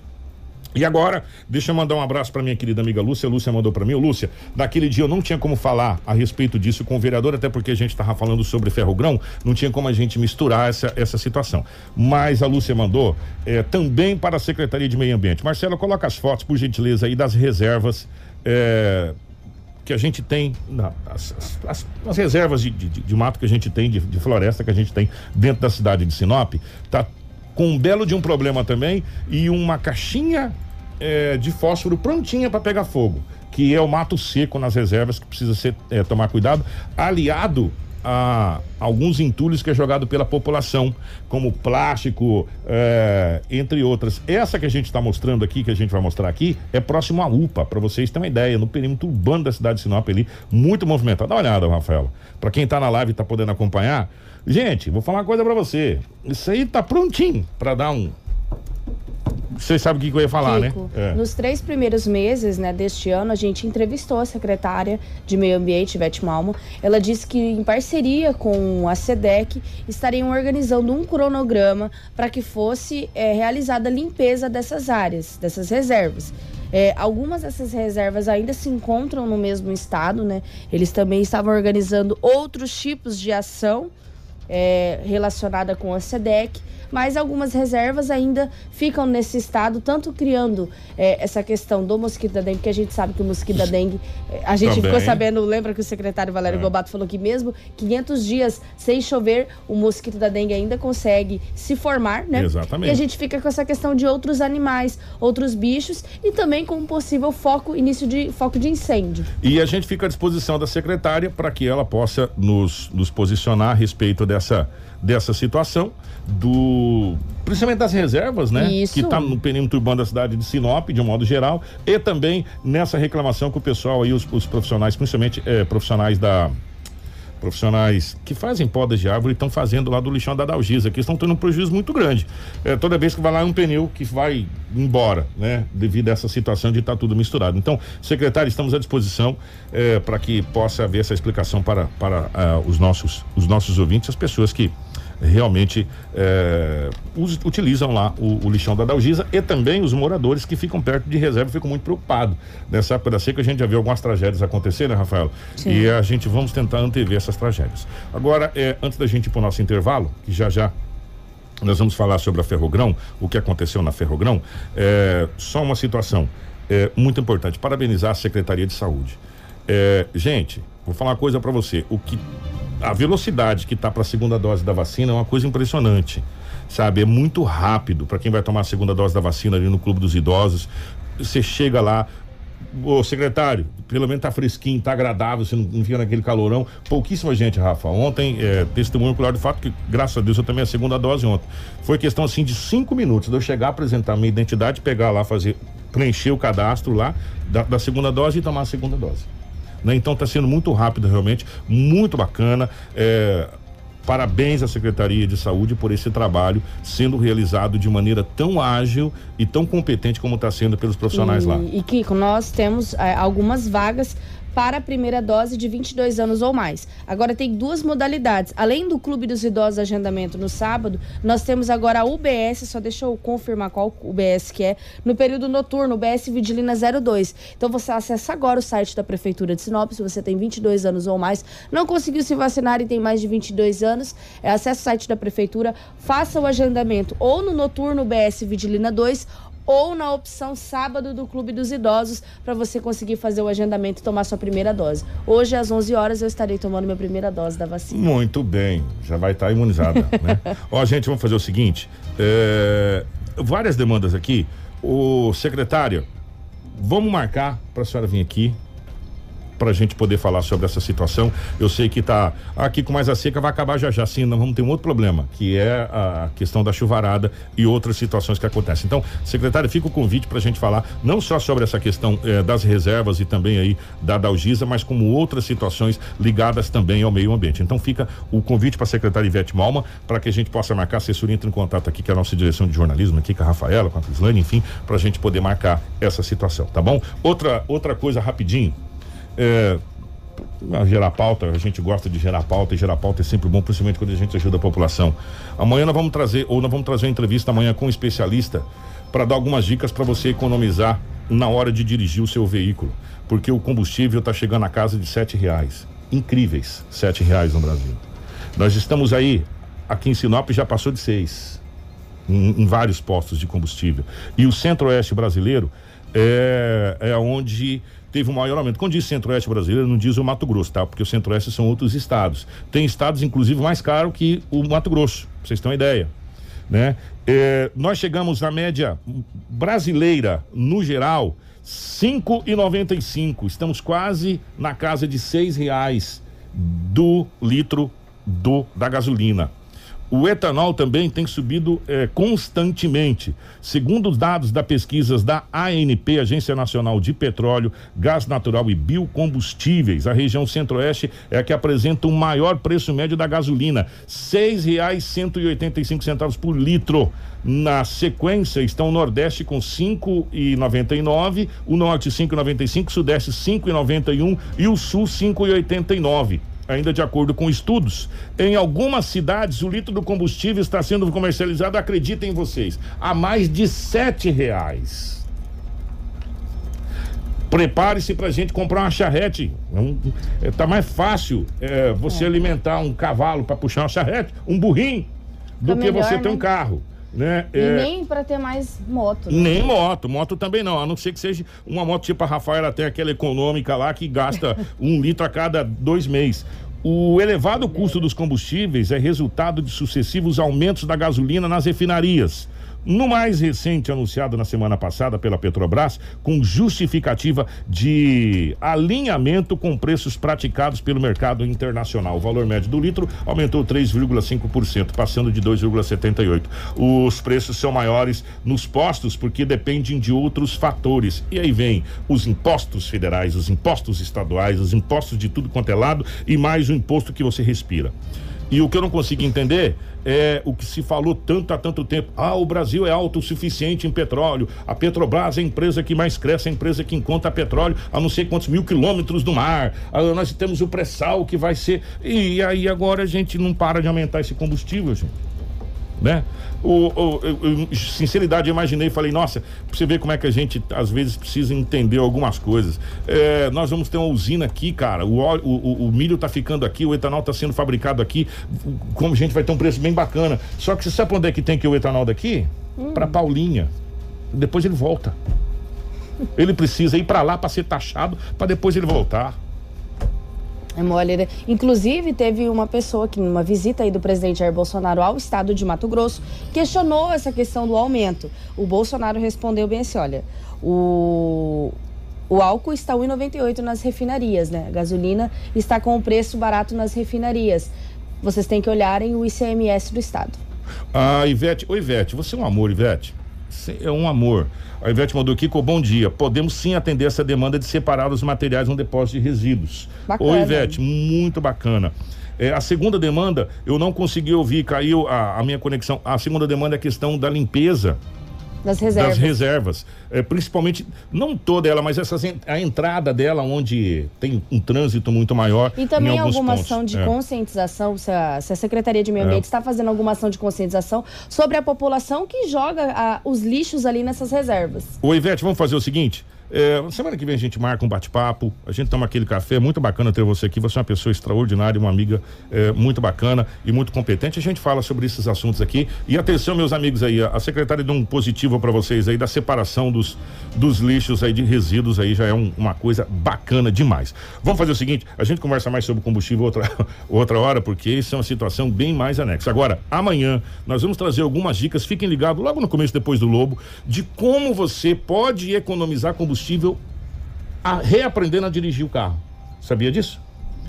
Speaker 2: E agora, deixa eu mandar um abraço para minha querida amiga Lúcia. Lúcia mandou para mim. Lúcia, daquele dia eu não tinha como falar a respeito disso com o vereador, até porque a gente estava falando sobre ferrogrão, não tinha como a gente misturar essa, essa situação. Mas a Lúcia mandou é, também para a Secretaria de Meio Ambiente. Marcelo, coloca as fotos, por gentileza, aí das reservas. É, que a gente tem, na, as, as, as, reservas de, de, de, mato que a gente tem, de, de floresta que a gente tem dentro da cidade de Sinop, tá com um belo de um problema também e uma caixinha é, de fósforo prontinha para pegar fogo, que é o mato seco nas reservas que precisa ser é, tomar cuidado, aliado a alguns entulhos que é jogado pela população, como plástico, é, entre outras. Essa que a gente está mostrando aqui, que a gente vai mostrar aqui, é próximo à UPA, para vocês terem uma ideia, no perímetro urbano da cidade de Sinop ali, muito movimentado. Dá uma olhada, Rafaela. Para quem está na live e está podendo acompanhar, gente, vou falar uma coisa para você. Isso aí tá prontinho para dar um você sabe o que, eu ia falar, né?
Speaker 3: Né? É. Nos três primeiros meses né, deste ano, a gente entrevistou a secretária de Meio Ambiente, Ivete Malmo. Ela disse que, em parceria com a SEDEC, estariam organizando um cronograma para que fosse é, realizada a limpeza dessas áreas, dessas reservas. É, algumas dessas reservas ainda se encontram no mesmo estado, né? Eles também estavam organizando outros tipos de ação é, relacionada com a SEDEC mas algumas reservas ainda ficam nesse estado, tanto criando é, essa questão do mosquito da dengue, que a gente sabe que o mosquito da dengue, é, a gente Também. ficou sabendo, lembra que o secretário Valério é. Gobato falou que mesmo 500 dias sem chover, o mosquito da dengue ainda consegue se formar, né?
Speaker 2: Exatamente.
Speaker 3: E a gente fica com essa questão de outros animais, outros bichos e também com um possível foco, início de foco de incêndio.
Speaker 2: E a gente fica à disposição da secretária para que ela possa nos, nos posicionar a respeito dessa dessa situação do principalmente das reservas, né?
Speaker 3: Isso.
Speaker 2: Que está no perímetro urbano da cidade de Sinop, de um modo geral, e também nessa reclamação que o pessoal aí, os, os profissionais, principalmente é, profissionais da profissionais que fazem podas de árvore estão fazendo lá do lixão da Dalgisa, que estão tendo um prejuízo muito grande. É, toda vez que vai lá é um pneu que vai embora, né? Devido a essa situação de estar tá tudo misturado. Então, secretário, estamos à disposição é, para que possa haver essa explicação para, para uh, os, nossos, os nossos ouvintes, as pessoas que realmente é, us- utilizam lá o, o lixão da Dalgisa e também os moradores que ficam perto de reserva ficam muito preocupados. Nessa época da seca a gente já viu algumas tragédias acontecer, né, Rafael?
Speaker 3: Sim.
Speaker 2: E a gente vamos tentar antever essas tragédias. Agora, é, antes da gente ir para o nosso intervalo, que já já nós vamos falar sobre a Ferrogrão, o que aconteceu na Ferrogrão. É, só uma situação é, muito importante. Parabenizar a Secretaria de Saúde. É, gente, vou falar uma coisa para você. O que a velocidade que tá para a segunda dose da vacina é uma coisa impressionante. Sabe, é muito rápido para quem vai tomar a segunda dose da vacina ali no Clube dos Idosos. Você chega lá, Ô, secretário, pelo menos tá fresquinho, tá agradável, você não, não fica naquele calorão. Pouquíssima gente, Rafa. Ontem, é, testemunho ocular do fato que, graças a Deus, eu tomei a segunda dose ontem. Foi questão assim de cinco minutos de eu chegar, apresentar minha identidade, pegar lá, fazer, preencher o cadastro lá da, da segunda dose e tomar a segunda dose. Né? Então está sendo muito rápido, realmente, muito bacana. É, parabéns à Secretaria de Saúde por esse trabalho sendo realizado de maneira tão ágil e tão competente como está sendo pelos profissionais
Speaker 3: e,
Speaker 2: lá.
Speaker 3: E Kiko, nós temos é, algumas vagas para a primeira dose de 22 anos ou mais. Agora tem duas modalidades. Além do Clube dos Idosos agendamento no sábado, nós temos agora a UBS, só deixa eu confirmar qual UBS que é, no período noturno, UBS Vigilina 02. Então você acessa agora o site da Prefeitura de Sinop, se você tem 22 anos ou mais, não conseguiu se vacinar e tem mais de 22 anos, é, acesse o site da Prefeitura, faça o agendamento ou no noturno UBS Vigilina 2 ou na opção sábado do Clube dos Idosos para você conseguir fazer o agendamento e tomar sua primeira dose. Hoje às 11 horas eu estarei tomando minha primeira dose da vacina.
Speaker 2: Muito bem, já vai estar imunizada, né? *laughs* Ó, gente, vamos fazer o seguinte: é, várias demandas aqui. O secretário, vamos marcar para a senhora vir aqui para a gente poder falar sobre essa situação. Eu sei que tá aqui com mais a seca vai acabar já já, sim, nós vamos ter um outro problema, que é a questão da chuvarada e outras situações que acontecem. Então, secretário, fica o convite para a gente falar não só sobre essa questão eh, das reservas e também aí da Dalgisa, mas como outras situações ligadas também ao meio ambiente. Então, fica o convite para a secretária Ivete Malma para que a gente possa marcar, a assessoria entra em contato aqui com a nossa direção de jornalismo aqui com a Rafaela, com a Crislane, enfim, para a gente poder marcar essa situação, tá bom? Outra outra coisa rapidinho, é, gerar pauta, a gente gosta de gerar pauta e gerar pauta é sempre bom, principalmente quando a gente ajuda a população. Amanhã nós vamos trazer, ou nós vamos trazer uma entrevista amanhã com um especialista para dar algumas dicas para você economizar na hora de dirigir o seu veículo, porque o combustível está chegando a casa de sete reais, incríveis sete reais no Brasil. Nós estamos aí, aqui em Sinop já passou de seis, em, em vários postos de combustível. E o Centro-Oeste brasileiro é, é onde teve o maior aumento. Quando diz Centro-Oeste brasileiro, não diz o Mato Grosso, tá? Porque o Centro-Oeste são outros estados. Tem estados, inclusive, mais caro que o Mato Grosso, pra vocês terem uma ideia. Né? É, nós chegamos na média brasileira, no geral, cinco e noventa e cinco. Estamos quase na casa de seis reais do litro do da gasolina. O etanol também tem subido eh, constantemente. Segundo os dados da pesquisas da ANP, Agência Nacional de Petróleo, Gás Natural e Biocombustíveis, a região centro-oeste é a que apresenta o maior preço médio da gasolina, seis reais cento e oitenta e cinco centavos por litro. Na sequência estão o Nordeste com cinco e noventa e nove, o Norte cinco e noventa e cinco, Sudeste cinco e noventa e um e o Sul cinco e oitenta e nove ainda de acordo com estudos. Em algumas cidades, o litro do combustível está sendo comercializado, acreditem vocês, a mais de sete reais. Prepare-se para a gente comprar uma charrete. Um, é, tá mais fácil é, você alimentar um cavalo para puxar uma charrete, um burrinho, do
Speaker 3: Tá
Speaker 2: que
Speaker 3: melhor,
Speaker 2: você ter
Speaker 3: né?
Speaker 2: um carro. Né?
Speaker 3: E
Speaker 2: É,
Speaker 3: nem para ter mais moto. né?
Speaker 2: nem moto, moto também não, a não ser que seja uma moto tipo a Rafaela, tem aquela econômica lá que gasta *laughs* um litro a cada dois meses. O elevado custo dos combustíveis é resultado de sucessivos aumentos da gasolina nas refinarias. No mais recente anunciado na semana passada pela Petrobras, com justificativa de alinhamento com preços praticados pelo mercado internacional. O valor médio do litro aumentou 3,5%, passando de 2,78. Os preços são maiores nos postos porque dependem de outros fatores. E aí vem os impostos federais, os impostos estaduais, os impostos de tudo quanto é lado e mais o imposto que você respira. E o que eu não consigo entender é o que se falou tanto há tanto tempo. Ah, o Brasil é autossuficiente em petróleo. A Petrobras é a empresa que mais cresce, a empresa que encontra petróleo a não sei quantos mil quilômetros do mar. Ah, nós temos o pré-sal que vai ser. E aí agora a gente não para de aumentar esse combustível, gente né? O, o, eu, sinceridade, eu imaginei e falei, nossa, pra você ver como é que a gente às vezes precisa entender algumas coisas. É, nós vamos ter uma usina aqui, cara. O, óleo, o, o, milho tá ficando aqui, o etanol tá sendo fabricado aqui. Como a gente vai ter um preço bem bacana. Só que você sabe onde é que tem que o etanol daqui? Hum. Para Paulinha. Depois ele volta. Ele precisa ir para lá para ser taxado, para depois ele voltar.
Speaker 3: É mole, né? Inclusive, teve uma pessoa que, numa visita aí do presidente Jair Bolsonaro ao estado de Mato Grosso, questionou essa questão do aumento. O Bolsonaro respondeu bem assim: olha, o, o álcool está 1,98 nas refinarias, né? A gasolina está com o preço barato nas refinarias. Vocês têm que olharem o ICMS do estado.
Speaker 2: Ah, Ivete, oi Ivete, você é um amor, Ivete. É um amor. A Ivete mandou bom dia. Podemos sim atender essa demanda de separar os materiais no depósito de resíduos. Bacana. Oi, Ivete, muito bacana. É, a segunda demanda, eu não consegui ouvir, caiu a, a minha conexão. A segunda demanda é a questão da limpeza
Speaker 3: das reservas.
Speaker 2: Das reservas. É, principalmente, não toda ela, mas essa, a entrada dela, onde tem um trânsito muito maior.
Speaker 3: E também alguma pontos. ação de é. conscientização, se a, se a, Secretaria de Meio Ambiente é. está fazendo alguma ação de conscientização sobre a população que joga a, os lixos ali nessas reservas.
Speaker 2: O Ivete, vamos fazer o seguinte: é, semana que vem a gente marca um bate-papo, a gente toma aquele café, muito bacana ter você aqui, você é uma pessoa extraordinária, uma amiga é, muito bacana e muito competente. A gente fala sobre esses assuntos aqui. E atenção, meus amigos aí, a secretária deu um positivo para vocês aí da separação dos, dos lixos aí de resíduos aí já é um, uma coisa bacana demais. Vamos fazer o seguinte, a gente conversa mais sobre combustível outra, *laughs* outra hora, porque isso é uma situação bem mais anexa. Agora, amanhã nós vamos trazer algumas dicas, fiquem ligados logo no começo depois do Lobo, de como você pode economizar combustível combustível a, reaprendendo a dirigir o carro. Sabia disso?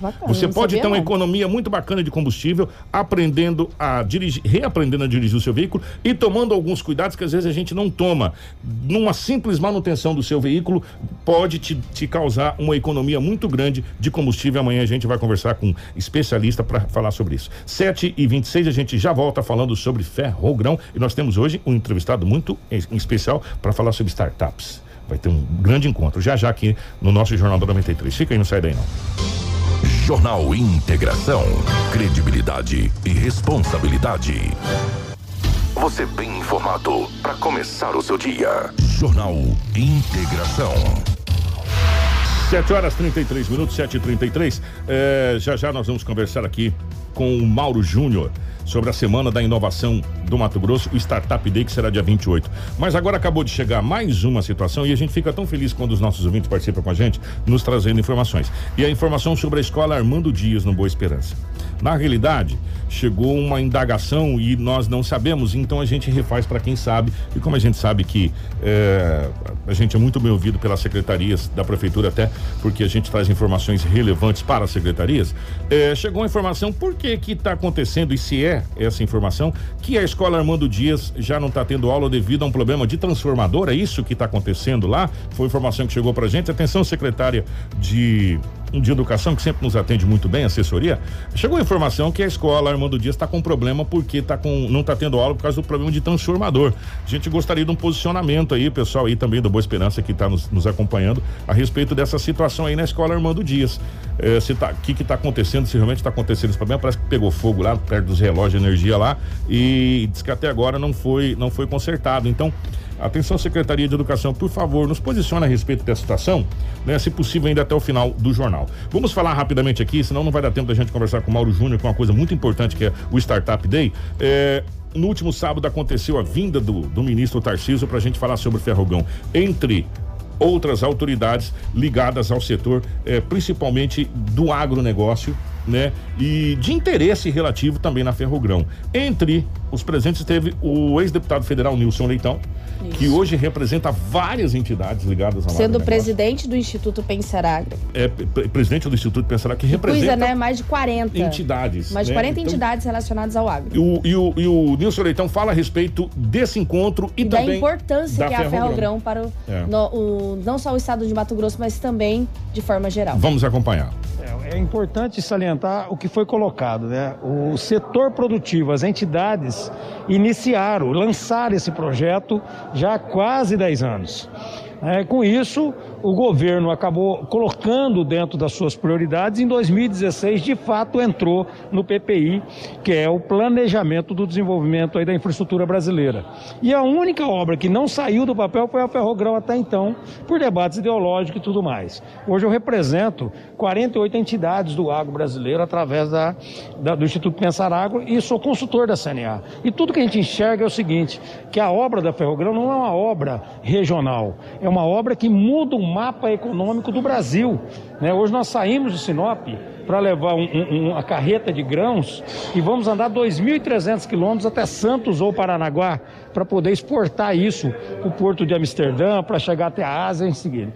Speaker 2: Bacana, você pode ter uma não. economia muito bacana de combustível, aprendendo a dirigir, reaprendendo a dirigir o seu veículo e tomando alguns cuidados que às vezes a gente não toma. Numa simples manutenção do seu veículo, pode te, te causar uma economia muito grande de combustível. Amanhã a gente vai conversar com um especialista para falar sobre isso. 7 e 26 a gente já volta falando sobre ferrogrão e nós temos hoje um entrevistado muito especial para falar sobre startups. Vai ter um grande encontro já já aqui no nosso Jornal da 93. Fica aí, não sai daí não.
Speaker 1: Jornal Integração. Credibilidade e responsabilidade. Você bem informado para começar o seu dia. Jornal Integração.
Speaker 2: 7 horas 33 minutos, 7 e 33 é, Já já nós vamos conversar aqui com o Mauro Júnior sobre a Semana da Inovação do Mato Grosso, o Startup Day, que será dia 28. Mas agora acabou de chegar mais uma situação e a gente fica tão feliz quando os nossos ouvintes participam com a gente, nos trazendo informações. E a informação sobre a escola Armando Dias, no Boa Esperança. Na realidade, chegou uma indagação e nós não sabemos, então a gente refaz para quem sabe. E como a gente sabe que é, a gente é muito bem ouvido pelas secretarias da prefeitura, até porque a gente traz informações relevantes para as secretarias, é, chegou a informação por que que está acontecendo e se é essa informação que a escola Armando Dias já não está tendo aula devido a um problema de transformador. É isso que está acontecendo lá? Foi informação que chegou para gente. Atenção, secretária de de Educação, que sempre nos atende muito bem, assessoria, chegou a informação que a escola Armando Dias está com problema porque tá com, não está tendo aula por causa do problema de transformador. A gente gostaria de um posicionamento aí, pessoal aí também do Boa Esperança que está nos, nos, acompanhando, a respeito dessa situação aí na escola Armando Dias. É, se tá, o que está acontecendo, se realmente está acontecendo esse problema, parece que pegou fogo lá perto dos relógios de energia lá e diz que até agora não foi, não foi consertado. Então, Atenção, Secretaria de Educação, por favor, nos posicione a respeito dessa situação, né? Se possível, ainda até o final do jornal. Vamos falar rapidamente aqui, senão não vai dar tempo da gente conversar com o Mauro Júnior, com uma coisa muito importante que é o Startup Day. É, no último sábado aconteceu a vinda do, do ministro Tarciso para a gente falar sobre o ferrogão. Entre outras autoridades ligadas ao setor, eh, principalmente do agronegócio, né? E de interesse relativo também na Ferrogrão. Entre os presentes teve o ex-deputado federal Nilson Leitão, isso. que hoje representa várias entidades ligadas
Speaker 3: ao Sendo presidente do Instituto Pensaragro.
Speaker 2: É, presidente do Instituto Pensaragro, que, que representa...
Speaker 3: Né? Mais de 40.
Speaker 2: Entidades.
Speaker 3: Mais de 40 né? então, entidades relacionadas ao agro.
Speaker 2: E o, e, o, e o Nilson Leitão fala a respeito desse encontro e, e também...
Speaker 3: da importância da que é a Ferrogrão para o, é. no, o, não só o estado de Mato Grosso, mas também de forma geral.
Speaker 2: Vamos acompanhar.
Speaker 6: É importante salientar o que foi colocado, né? O setor produtivo, as entidades iniciaram, lançaram esse projeto já há quase 10 anos. É, com isso, o governo acabou colocando dentro das suas prioridades. Em 2016, de fato, entrou no PPI, que é o Planejamento do Desenvolvimento da Infraestrutura Brasileira. E a única obra que não saiu do papel foi a Ferrogrão até então, por debates ideológicos e tudo mais. Hoje eu represento 48 entidades do agro brasileiro através da, da, do Instituto Pensar Agro e sou consultor da CNA. E tudo que a gente enxerga é o seguinte, que a obra da Ferrogrão não é uma obra regional, é uma obra que muda o mapa econômico do Brasil. Né? Hoje nós saímos de Sinop para levar um, um, uma carreta de grãos e vamos andar 2.300 quilômetros até Santos ou Paranaguá para poder exportar isso para o porto de Amsterdã, para chegar até a Ásia em seguida.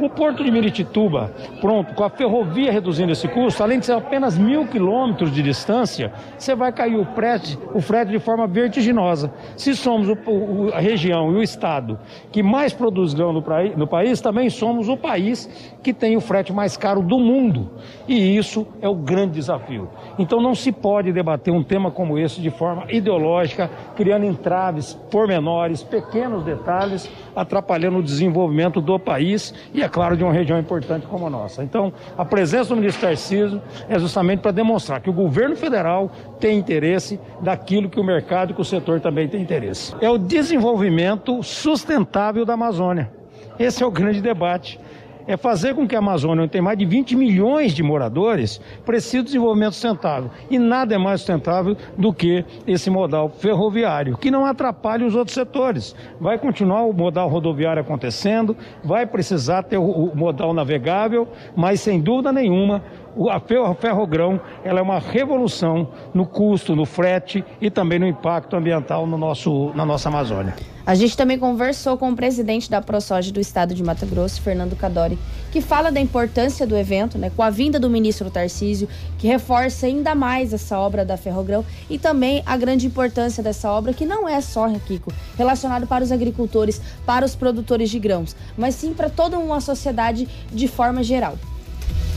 Speaker 6: O porto de Miritituba, pronto, com a ferrovia reduzindo esse custo, além de ser apenas mil quilômetros de distância, você vai cair o frete, o frete de forma vertiginosa. Se somos o, o, a região e o estado que mais produz grão no, no país, também somos o país que tem o frete mais caro do mundo. E isso é o grande desafio. Então não se pode debater um tema como esse de forma ideológica, criando entraves pormenores, pequenos detalhes, atrapalhando o desenvolvimento do país e, é claro, de uma região importante como a nossa. Então, a presença do ministro Tarcísio é justamente para demonstrar que o governo federal tem interesse daquilo que o mercado e que o setor também tem interesse. É o desenvolvimento sustentável da Amazônia. Esse é o grande debate é fazer com que a Amazônia, onde tem mais de 20 milhões de moradores, precise de desenvolvimento sustentável. E nada é mais sustentável do que esse modal ferroviário, que não atrapalhe os outros setores. Vai continuar o modal rodoviário acontecendo, vai precisar ter o modal navegável, mas sem dúvida nenhuma a Ferrogrão ela é uma revolução no custo, no frete e também no impacto ambiental no nosso, na nossa Amazônia.
Speaker 3: A gente também conversou com o presidente da ProSoja do estado de Mato Grosso, Fernando Cadori, que fala da importância do evento, né, com a vinda do ministro Tarcísio, que reforça ainda mais essa obra da Ferrogrão e também a grande importância dessa obra, que não é só, Kiko, relacionado para os agricultores, para os produtores de grãos, mas sim para toda uma sociedade de forma geral.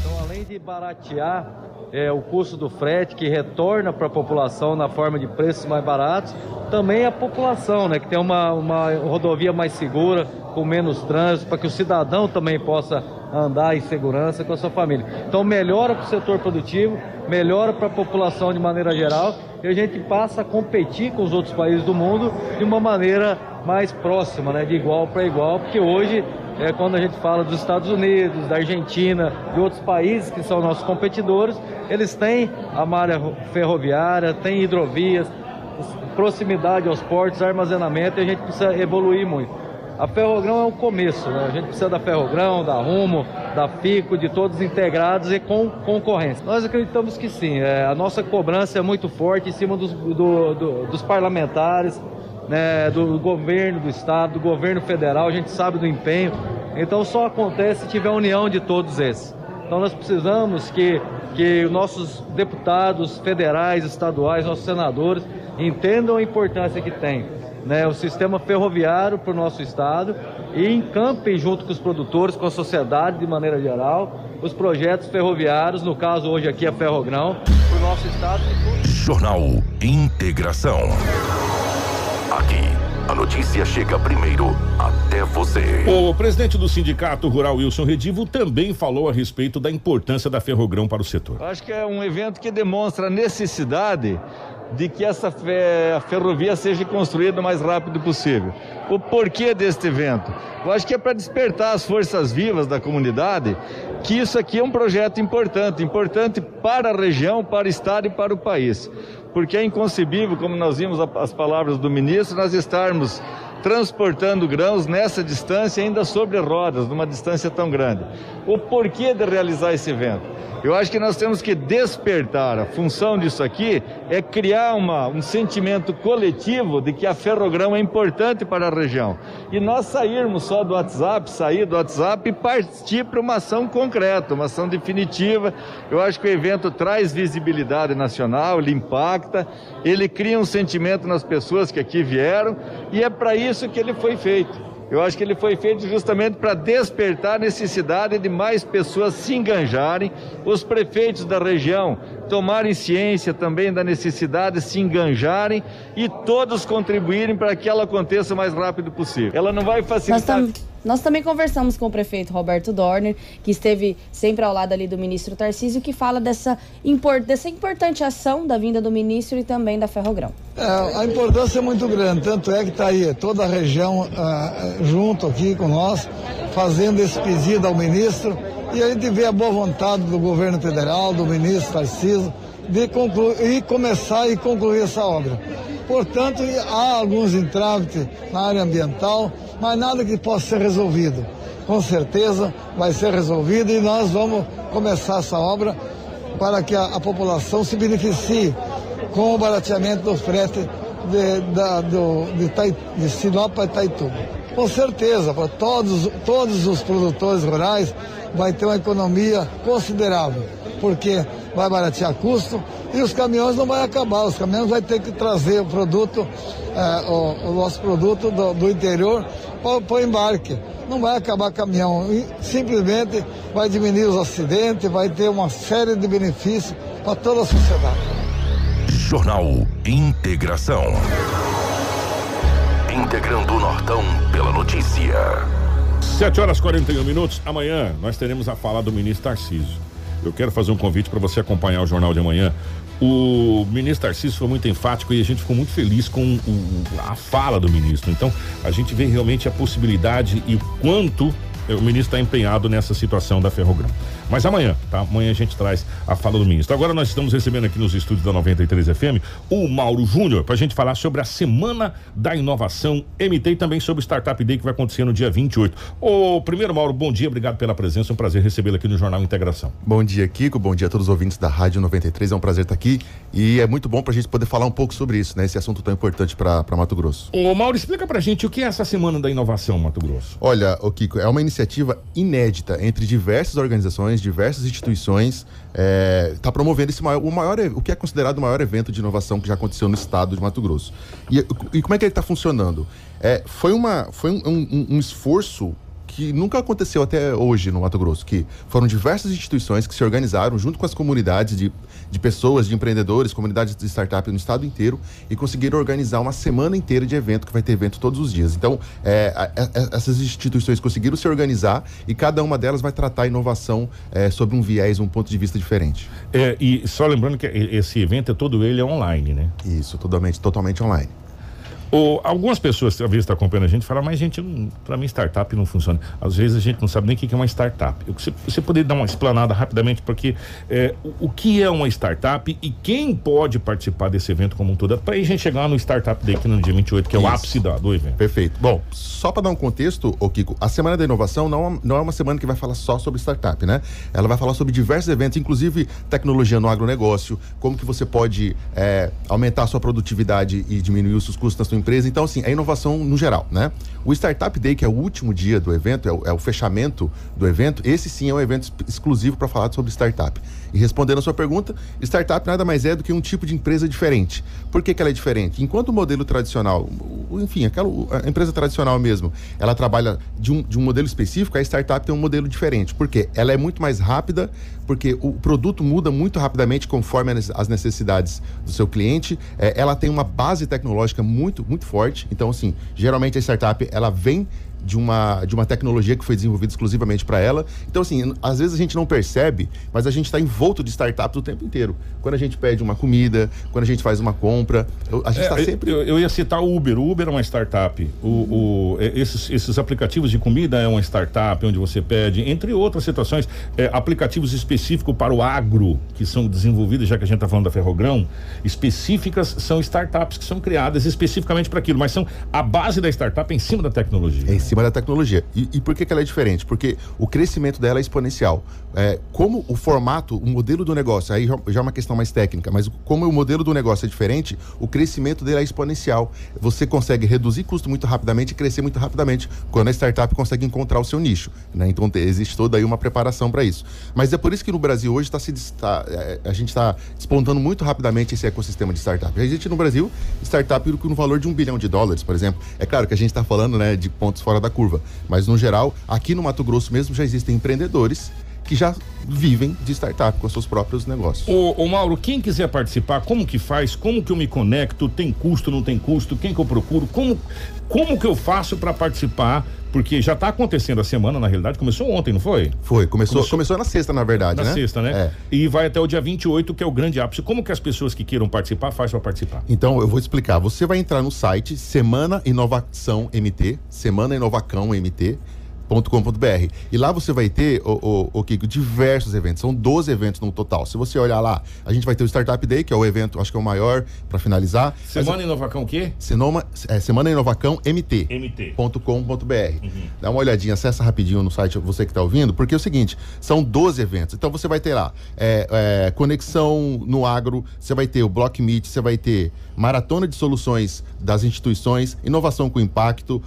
Speaker 7: Então, além de baratear é, o custo do frete, que retorna para a população na forma de preços mais baratos, também a população, né, que tem uma, uma rodovia mais segura, com menos trânsito, para que o cidadão também possa andar em segurança com a sua família. Então, melhora para o setor produtivo, melhora para a população de maneira geral e a gente passa a competir com os outros países do mundo de uma maneira mais próxima, né, de igual para igual, porque hoje é, quando a gente fala dos Estados Unidos, da Argentina, de outros países que são nossos competidores, eles têm a malha ferroviária, têm hidrovias, proximidade aos portos, armazenamento, e a gente precisa evoluir muito. A Ferrogrão é um começo, né? a gente precisa da Ferrogrão, da Rumo, da FICO, de todos integrados e com concorrência. Nós acreditamos que sim, é, a nossa cobrança é muito forte em cima dos, do, do, dos parlamentares, né, do governo do estado, do governo federal, a gente sabe do empenho. Então só acontece se tiver a união de todos esses. Então nós precisamos que, que nossos deputados federais, estaduais, nossos senadores entendam a importância que tem né, o sistema ferroviário para o nosso estado e encampem junto com os produtores, com a sociedade de maneira geral, os projetos ferroviários, no caso hoje aqui a Ferrogrão, para o nosso estado.
Speaker 1: Jornal Integração. Aqui, a notícia chega primeiro até você.
Speaker 2: O presidente do Sindicato Rural, Wilson Redivo, também falou a respeito da importância da Ferrogrão para o setor.
Speaker 8: Acho que é um evento que demonstra a necessidade de que essa ferrovia seja construída o mais rápido possível. O porquê deste evento? Eu acho que é para despertar as forças vivas da comunidade que isso aqui é um projeto importante, importante para a região, para o estado e para o país porque é inconcebível, como nós vimos as palavras do ministro, nós estarmos transportando grãos nessa distância, ainda sobre rodas, numa distância tão grande. O porquê de realizar esse evento? Eu acho que nós temos que despertar. A função disso aqui é criar uma, um sentimento coletivo de que a ferrogrão é importante para a região. E nós sairmos só do WhatsApp, sair do WhatsApp e partir para uma ação concreta, uma ação definitiva. Eu acho que o evento traz visibilidade nacional, ele impacta, ele cria um sentimento nas pessoas que aqui vieram e é para isso que ele foi feito. Eu acho que ele foi feito justamente para despertar a necessidade de mais pessoas se enganjarem, os prefeitos da região tomarem ciência também da necessidade de se enganjarem e todos contribuírem para que ela aconteça o mais rápido possível. Ela não vai facilitar.
Speaker 3: Nós, tam nós também conversamos com o prefeito Roberto Dorner, que esteve sempre ao lado ali do ministro Tarcísio, que fala dessa, import dessa importante ação da vinda do ministro e também da Ferrogrão.
Speaker 9: É, a importância é muito grande, tanto é que está aí toda a região uh, junto aqui com nós, fazendo esse pedido ao ministro, e a gente vê a boa vontade do governo federal, do ministro Tarcísio, de concluir, começar e concluir essa obra. Portanto, há alguns entraves na área ambiental, mas nada que possa ser resolvido. Com certeza vai ser resolvido e nós vamos começar essa obra para que a, a população se beneficie com o barateamento do frete de, da, do, de, Tai, de Sinop para Itaituba. Com certeza, para todos, todos os produtores rurais vai ter uma economia considerável, porque vai baratear custo e os caminhões não vão acabar. Os caminhões vão ter que trazer o produto, é, o, o, nosso produto do, do interior para o embarque. Não vai acabar caminhão, simplesmente vai diminuir os acidentes, vai ter uma série de benefícios para toda a sociedade.
Speaker 1: Jornal Integração. Integrando o Nortão pela notícia.
Speaker 2: 7 horas 41 minutos. Amanhã nós teremos a fala do ministro Tarcísio. Eu quero fazer um convite para você acompanhar o jornal de amanhã. O ministro Tarcísio foi muito enfático e a gente ficou muito feliz com o, a fala do ministro. Então, a gente vê realmente a possibilidade e o quanto o ministro está empenhado nessa situação da Ferrogrão. Mas amanhã, tá? Amanhã a gente traz a fala do ministro. Agora nós estamos recebendo aqui nos estúdios da 93 FM o Mauro Júnior para a gente falar sobre a Semana da Inovação MT e também sobre o Startup Day que vai acontecer no dia 28. Ô, primeiro, Mauro, bom dia, obrigado pela presença. É um prazer recebê-lo aqui no Jornal Integração.
Speaker 10: Bom dia, Kiko. Bom dia a todos os ouvintes da Rádio 93. É um prazer estar aqui e é muito bom para a gente poder falar um pouco sobre isso, né? Esse assunto tão importante para Mato Grosso.
Speaker 2: Ô, Mauro, explica para a gente o que é essa Semana da Inovação, Mato Grosso.
Speaker 10: Olha, o Kiko, é uma iniciativa inédita entre diversas organizações, diversas instituições, está é, tá promovendo esse maior, o maior, o que é considerado o maior evento de inovação que já aconteceu no estado de Mato Grosso. E, e como é que ele está funcionando? É, foi uma, foi um, um, um esforço que nunca aconteceu até hoje no Mato Grosso, que foram diversas instituições que se organizaram junto com as comunidades de, de pessoas, de empreendedores, comunidades de startup no estado inteiro e conseguiram organizar uma semana inteira de evento, que vai ter evento todos os dias. Então, é, a, a, essas instituições conseguiram se organizar e cada uma delas vai tratar a inovação é, sobre um viés, um ponto de vista diferente.
Speaker 2: É, e só lembrando que esse evento é todo ele é online, né?
Speaker 10: Isso, totalmente, totalmente online.
Speaker 2: Algumas pessoas, às vezes, estão tá acompanhando a gente, falam, mas gente, para mim startup não funciona. Às vezes a gente não sabe nem o que é uma startup. Você, você poderia dar uma explanada rapidamente, porque é, o, o, que é uma startup e quem pode participar desse evento como um todo, para a gente chegar no Startup Day aqui no dia 28, que é Isso. o ápice da, do evento.
Speaker 10: Perfeito. Bom, só para dar um contexto, ô Kiko, a Semana da Inovação não, não é uma semana que vai falar só sobre startup, né? Ela vai falar sobre diversos eventos, inclusive tecnologia no agronegócio, como que você pode é, aumentar a sua produtividade e diminuir os seus custos na sua empresa. Então, assim, é inovação no geral, né? O Startup Day, que é o último dia do evento, é o, é o fechamento do evento, esse sim é um evento exclusivo para falar sobre startup. E respondendo a sua pergunta, startup nada mais é do que um tipo de empresa diferente. Por que, que ela é diferente? Enquanto o modelo tradicional, enfim, aquela a empresa tradicional mesmo, ela trabalha de um, de um modelo específico, a startup tem um modelo diferente. Por quê? Ela é muito mais rápida, porque o produto muda muito rapidamente conforme as necessidades do seu cliente. É, ela tem uma base tecnológica muito, muito forte. Então, assim, geralmente a startup ela vem de uma, de uma tecnologia que foi desenvolvida exclusivamente para ela. Então, assim, às vezes a gente não percebe, mas a gente está envolto de startups o tempo inteiro. Quando a gente pede uma comida, quando a gente faz uma compra, a gente está
Speaker 2: é,
Speaker 10: sempre.
Speaker 2: Eu, eu, ia citar o Uber. O Uber é uma startup. O, o, esses, esses aplicativos de comida é uma startup onde você pede, entre outras situações, é, aplicativos específicos para o agro, que são desenvolvidos, já que a gente está falando da Ferrogrão, específicas são startups que são criadas especificamente para aquilo, mas são a base da startup em cima da tecnologia.
Speaker 10: É em cima cima da tecnologia. E, e por que, que ela é diferente? Porque o crescimento dela é exponencial. É, como o formato, o modelo do negócio, aí já, já, é uma questão mais técnica, mas como o modelo do negócio é diferente, o crescimento dele é exponencial. Você consegue reduzir custo muito rapidamente e crescer muito rapidamente quando a startup consegue encontrar o seu nicho. Né? Então existe toda aí uma preparação para isso. Mas é por isso que no Brasil hoje tá se, tá, a gente está despontando muito rapidamente esse ecossistema de startup. A gente no Brasil, startup com um valor de um bilhão de dólares, por exemplo. É claro que a gente está falando né, de pontos fora da curva. Mas, no geral, aqui no Mato Grosso mesmo já existem empreendedores que já vivem de startup com seus próprios negócios.
Speaker 2: Ô, ô, Mauro, quem quiser participar, como que faz? Como que eu me conecto? Tem custo, não tem custo? Quem que eu procuro? Como, como que eu faço para participar? Porque já está acontecendo a semana, na realidade, começou ontem, não foi?
Speaker 10: Foi, começou, começou, começou na sexta, na verdade,
Speaker 2: na
Speaker 10: né?
Speaker 2: Na sexta, né?
Speaker 10: É.
Speaker 2: E vai até o dia 28, que é o grande ápice. Como que as pessoas que queiram participar fazem para participar?
Speaker 10: Então, eu vou explicar. Você vai entrar no site Semana Inovação MT, Semana Inovacão MT, .com.br. E lá você vai ter, o, o, o Kiko, diversos eventos. São 12 eventos no total. Se você olhar lá, a gente vai ter o Startup Day, que é o evento, acho que é o maior, para finalizar.
Speaker 2: Semana Mas, Inovacão o quê?
Speaker 10: Senoma, é, Semana Inovacão MT.
Speaker 2: MT.com.br.
Speaker 10: Uhum. Dá uma olhadinha, acessa rapidinho no site, você que está ouvindo, porque é o seguinte: são 12 eventos. Então você vai ter lá é, é, Conexão no Agro, você vai ter o Block Meet, você vai ter Maratona de Soluções das Instituições, Inovação com Impacto,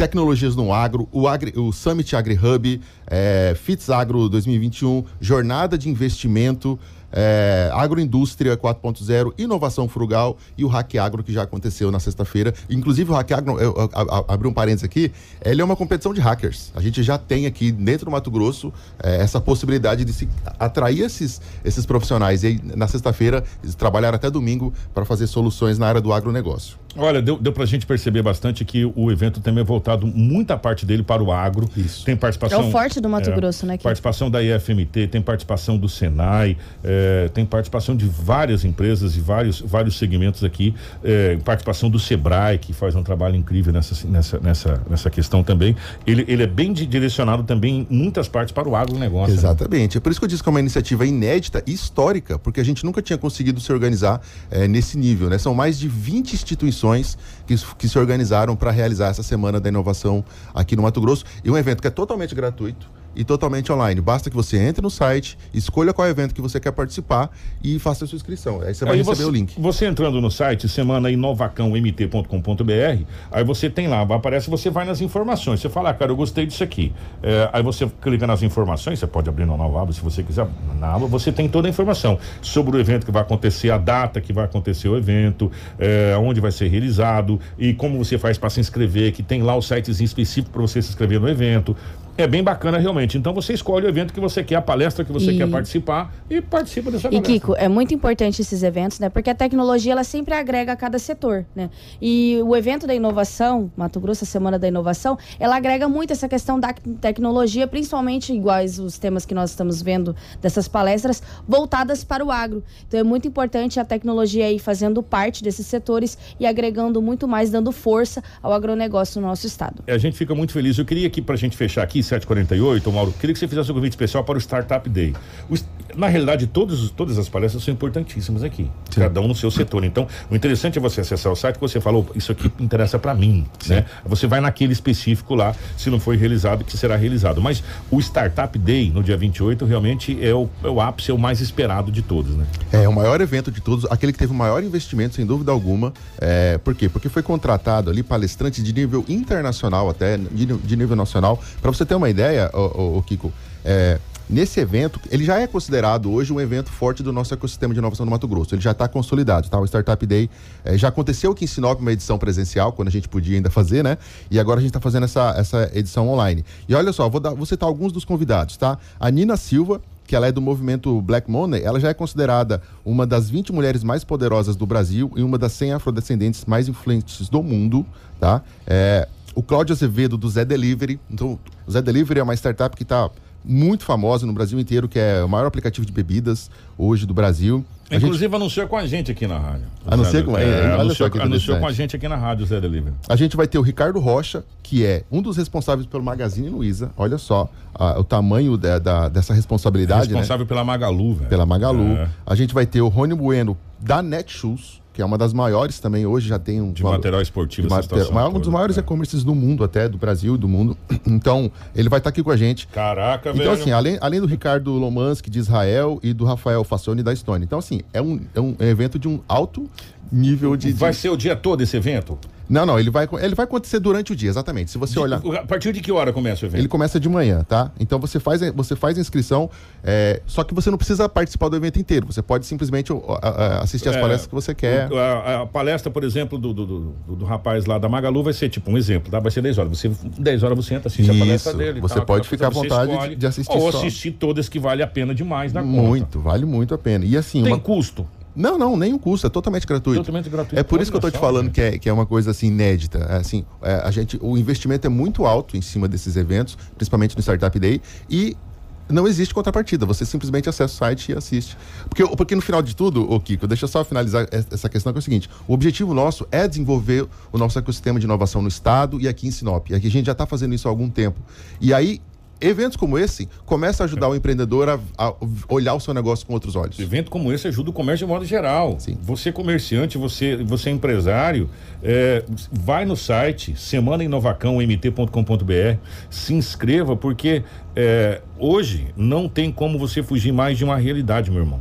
Speaker 10: tecnologias no agro, o, agri, o Summit Agri Hub, é, FITS Agro 2021, jornada de investimento, é, agroindústria 4.0, inovação frugal e o Hack Agro que já aconteceu na sexta-feira. Inclusive o Hack Agro, eu, eu, eu, abri um parênteses aqui, ele é uma competição de hackers. A gente já tem aqui dentro do Mato Grosso é, essa possibilidade de se atrair esses, esses profissionais. E aí, na sexta-feira eles trabalharam até domingo para fazer soluções na área do agronegócio.
Speaker 2: Olha, deu, deu pra gente perceber bastante que o evento também é voltado muita parte dele para o agro.
Speaker 10: Isso.
Speaker 2: Tem participação.
Speaker 3: É o forte do Mato
Speaker 2: é,
Speaker 3: Grosso, né?
Speaker 2: Participação da IFMT, tem participação do Senai, é, tem participação de várias empresas e vários, vários segmentos aqui. É, participação do Sebrae, que faz um trabalho incrível nessa, nessa, nessa, nessa questão também. Ele, ele é bem direcionado também em muitas partes para o agronegócio.
Speaker 10: Exatamente. Né? É por isso que eu disse que é uma iniciativa inédita e histórica, porque a gente nunca tinha conseguido se organizar é, nesse nível, né? São mais de 20 instituições que, que se organizaram para realizar essa Semana da Inovação aqui no Mato Grosso. E um evento que é totalmente gratuito e totalmente online. Basta que você entre no site, escolha qual evento que você quer participar e faça a sua inscrição. Aí você vai aí receber
Speaker 2: você,
Speaker 10: o link.
Speaker 2: Você entrando no site semanainovacaomt.com.br, aí você tem lá, aparece, você vai nas informações. Você fala, ah, cara, eu gostei disso aqui. É, aí você clica nas informações, você pode abrir na nova aba se você quiser. Na aba você tem toda a informação sobre o evento que vai acontecer, a data que vai acontecer o evento, é, onde vai ser realizado e como você faz para se inscrever, que tem lá o sitezinho específico para você se inscrever no evento. É bem bacana realmente. Então você escolhe o evento que você quer, a palestra que você e... quer participar e participa dessa palestra.
Speaker 3: E Kiko, é muito importante esses eventos, né? Porque a tecnologia ela sempre agrega a cada setor, né? E o evento da inovação, Mato Grosso, a Semana da Inovação, ela agrega muito essa questão da tecnologia, principalmente iguais os temas que nós estamos vendo dessas palestras, voltadas para o agro. Então é muito importante a tecnologia aí fazendo parte desses setores e agregando muito mais, dando força ao agronegócio no nosso estado.
Speaker 2: É, a gente fica muito feliz. Eu queria aqui, para a gente fechar aqui, 748, Mauro, queria que você fizesse um convite especial para o Startup Day. O, na realidade, todos, todas as palestras são importantíssimas aqui, Sim. cada um no seu setor. Então, o interessante é você acessar o site que você falou, isso aqui interessa para mim, Sim. né? Você vai naquele específico lá, se não foi realizado, que será realizado. Mas o Startup Day, no dia 28, realmente é o, é o ápice, é o mais esperado de todos, né?
Speaker 10: É, o maior evento de todos, aquele que teve o maior investimento, sem dúvida alguma. É, por quê? Porque foi contratado ali palestrantes de nível internacional até, de, de nível nacional. Para você ter uma ideia, o, o Kiko, é, nesse evento, ele já é considerado hoje um evento forte do nosso ecossistema de inovação do Mato Grosso. Ele já está consolidado, tá? O Startup Day é, já aconteceu aqui em Sinop uma edição presencial, quando a gente podia ainda fazer, né? E agora a gente está fazendo essa, essa edição online. E olha só, vou, dar, vou citar alguns dos convidados, tá? A Nina Silva, que ela é do movimento Black Money, ela já é considerada uma das 20 mulheres mais poderosas do Brasil e uma das 100 afrodescendentes mais influentes do mundo, tá? É, o Cláudio Azevedo do Zé Delivery. Então, o Zé Delivery é uma startup que está muito famosa no Brasil inteiro, que é o maior aplicativo de bebidas hoje do Brasil.
Speaker 2: A Inclusive gente... anunciou com a gente aqui na rádio.
Speaker 10: Anunciou com, é,
Speaker 2: é, anunciou, anunciou com a gente aqui na rádio, Zé Delivery.
Speaker 10: A gente vai ter o Ricardo Rocha, que é um dos responsáveis pelo Magazine Luiza. Olha só a, o tamanho da, da, dessa responsabilidade. É
Speaker 2: responsável
Speaker 10: né?
Speaker 2: pela Magalu, velho.
Speaker 10: Pela Magalu. É. A gente vai ter o Rony Bueno da Netshoes que é uma das maiores também hoje, já tem um.
Speaker 2: De valor, material esportivo,
Speaker 10: de mater, maior, Um dos maiores é. e-commerces do mundo, até, do Brasil e do mundo. *clears throat* Então, ele vai estar tá aqui com a gente.
Speaker 2: Caraca,
Speaker 10: então,
Speaker 2: velho.
Speaker 10: Então, assim, além, além do Ricardo Lomansky de Israel e do Rafael Fassoni da Estônia. Então, assim, é um, é um evento de um alto nível de.
Speaker 2: Vai
Speaker 10: de...
Speaker 2: ser o dia todo esse evento?
Speaker 10: Não, não, ele vai, ele vai acontecer durante o dia, exatamente. Se você olhar.
Speaker 2: A partir de que hora começa o evento?
Speaker 10: Ele começa de manhã, tá? Então você faz, você faz a inscrição, é, só que você não precisa participar do evento inteiro. Você pode simplesmente assistir as
Speaker 2: É,
Speaker 10: palestras que você quer.
Speaker 2: A, a palestra, por exemplo, do, do, do- do rapaz lá da Magalu vai ser tipo um exemplo, tá? Vai ser 10 horas. Você, 10 horas você entra, assiste a palestra
Speaker 10: Isso.
Speaker 2: dele.
Speaker 10: Você
Speaker 2: tal,
Speaker 10: pode ficar à vontade
Speaker 2: escolhe.
Speaker 10: de assistir
Speaker 2: Ou
Speaker 10: só.
Speaker 2: assistir todas que vale a pena demais na conta.
Speaker 10: Muito, vale muito a pena. E assim.
Speaker 2: Tem
Speaker 10: uma-
Speaker 2: custo?
Speaker 10: Não, não, nenhum custo, é totalmente gratuito.
Speaker 2: Totalmente gratuito.
Speaker 10: É por isso que eu
Speaker 2: Olha
Speaker 10: te falando
Speaker 2: né?
Speaker 10: que é, que é uma coisa assim inédita. É, Assim, é, a gente, o investimento é muito alto em cima desses eventos, principalmente no Startup Day, e não existe contrapartida. Você simplesmente acessa o site e assiste. Porque, porque no final de tudo, ô Kiko, deixa eu só finalizar es- essa questão que é o seguinte: o objetivo nosso é desenvolver o nosso ecossistema de inovação no estado e aqui em Sinop. E aqui a gente já está fazendo isso há algum tempo. E aí. Eventos como esse começam a ajudar o empreendedor a, a olhar o seu negócio com outros olhos.
Speaker 2: Evento como esse ajuda o comércio de modo geral. Você comerciante, você, você empresário, é, vai no site semanainnovacãomt.com.br, se inscreva, porque é, hoje não tem como você fugir mais de uma realidade, meu irmão.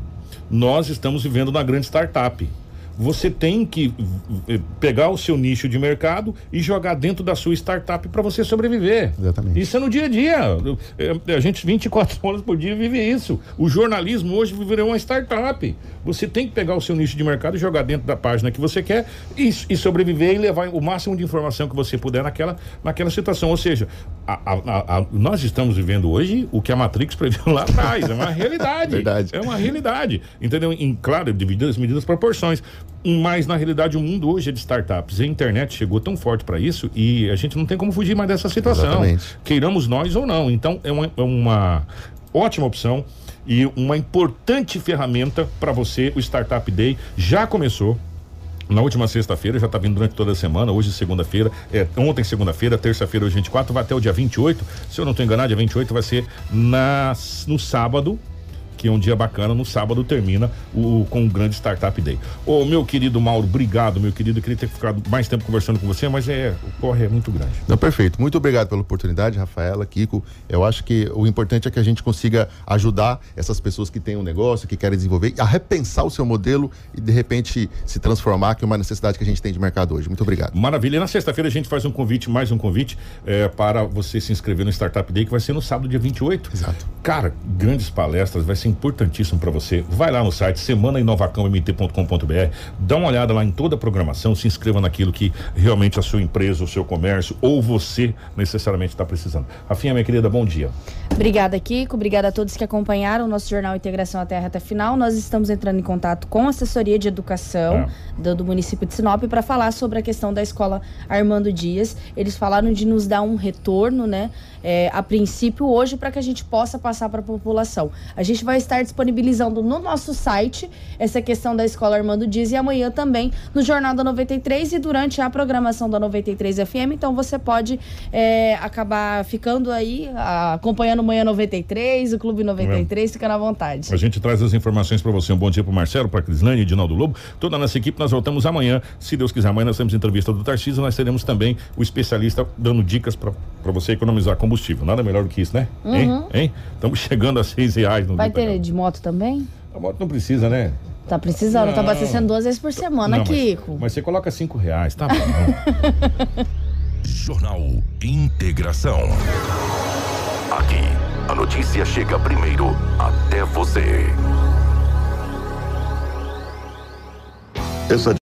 Speaker 2: Nós estamos vivendo na grande startup. Você tem que eh, pegar o seu nicho de mercado e jogar dentro da sua startup para você sobreviver.
Speaker 10: Exatamente.
Speaker 2: Isso é no dia a dia. É, A gente 24 *laughs* horas por dia vive isso. O jornalismo hoje virou uma startup. Você tem que pegar o seu nicho de mercado e jogar dentro da página que você quer e, e sobreviver e levar o máximo de informação que você puder naquela, naquela situação. Ou seja, a- a- a- nós estamos vivendo hoje o que a Matrix *laughs* previu lá atrás. É uma realidade.
Speaker 10: Verdade.
Speaker 2: É uma realidade. Entendeu? Em, claro, divididas as medidas proporções. Mas, na realidade, o mundo hoje é de startups. A internet chegou tão forte para isso e a gente não tem como fugir mais dessa situação.
Speaker 10: Exatamente.
Speaker 2: Queiramos nós ou não. Então, é uma, é uma ótima opção e uma importante ferramenta para você. O Startup Day já começou. Na última sexta-feira, já está vindo durante toda a semana, hoje segunda-feira, é, ontem segunda-feira, terça-feira, hoje 24, vai até o dia 28. Se eu não estou enganado, dia 28 vai ser na, no sábado, que é um dia bacana, no sábado termina o, com o grande Startup Day. Ô, meu querido Mauro, obrigado, meu querido. Eu queria ter ficado mais tempo conversando com você, mas é, o corre é muito grande.
Speaker 10: Não, perfeito. Muito obrigado pela oportunidade, Rafaela, Kiko. Eu acho que o importante é que a gente consiga ajudar essas pessoas que têm um negócio, que querem desenvolver, a repensar o seu modelo e, de repente, se transformar, que é uma necessidade que a gente tem de mercado hoje. Muito obrigado.
Speaker 2: Maravilha. E na sexta-feira a gente faz um convite, mais um convite, é, para você se inscrever no Startup Day, que vai ser no sábado, dia 28.
Speaker 10: Exato.
Speaker 2: Cara, grandes palestras, vai ser importantíssimo para você. Vai lá no site semanainnovacãomt.com.br, dá uma olhada lá em toda a programação, se inscreva naquilo que realmente a sua empresa, o seu comércio ou você necessariamente está precisando. Rafinha, minha querida, bom dia.
Speaker 3: Obrigada, Kiko. Obrigada a todos que acompanharam o nosso Jornal Integração até a reta final. Nós estamos entrando em contato com a assessoria de educação do, do município de Sinop para falar sobre a questão da escola Armando Dias. Eles falaram de nos dar um retorno, né? É, a princípio hoje para que a gente possa passar para a população. A gente vai estar disponibilizando no nosso site essa questão da escola Armando Dias e amanhã também no Jornal da 93 e durante a programação da 93 FM. Então você pode é, acabar ficando aí a- acompanhando Manhã 93, o Clube 93, ficando à vontade.
Speaker 2: A gente traz as informações para você. Um bom dia para Marcelo, para Crislane, Edinaldo Lobo, toda a nossa equipe. Nós voltamos amanhã, se Deus quiser. Amanhã nós temos entrevista do Tarcísio. Nós teremos também o especialista dando dicas para você economizar combustível. Nada melhor do que isso, né? Hein?
Speaker 3: Uhum.
Speaker 2: Hein? Estamos chegando a seis reais no
Speaker 3: Vai ter de moto também?
Speaker 2: A moto não precisa, né?
Speaker 3: Tá precisando, tá
Speaker 2: Não.
Speaker 3: abastecendo duas vezes por semana,
Speaker 2: Não, mas-
Speaker 3: Kiko.
Speaker 2: Mas, você coloca cinco reais, tá bom. *laughs*
Speaker 1: Jornal Integração. Aqui, a notícia chega primeiro até você.
Speaker 11: Essa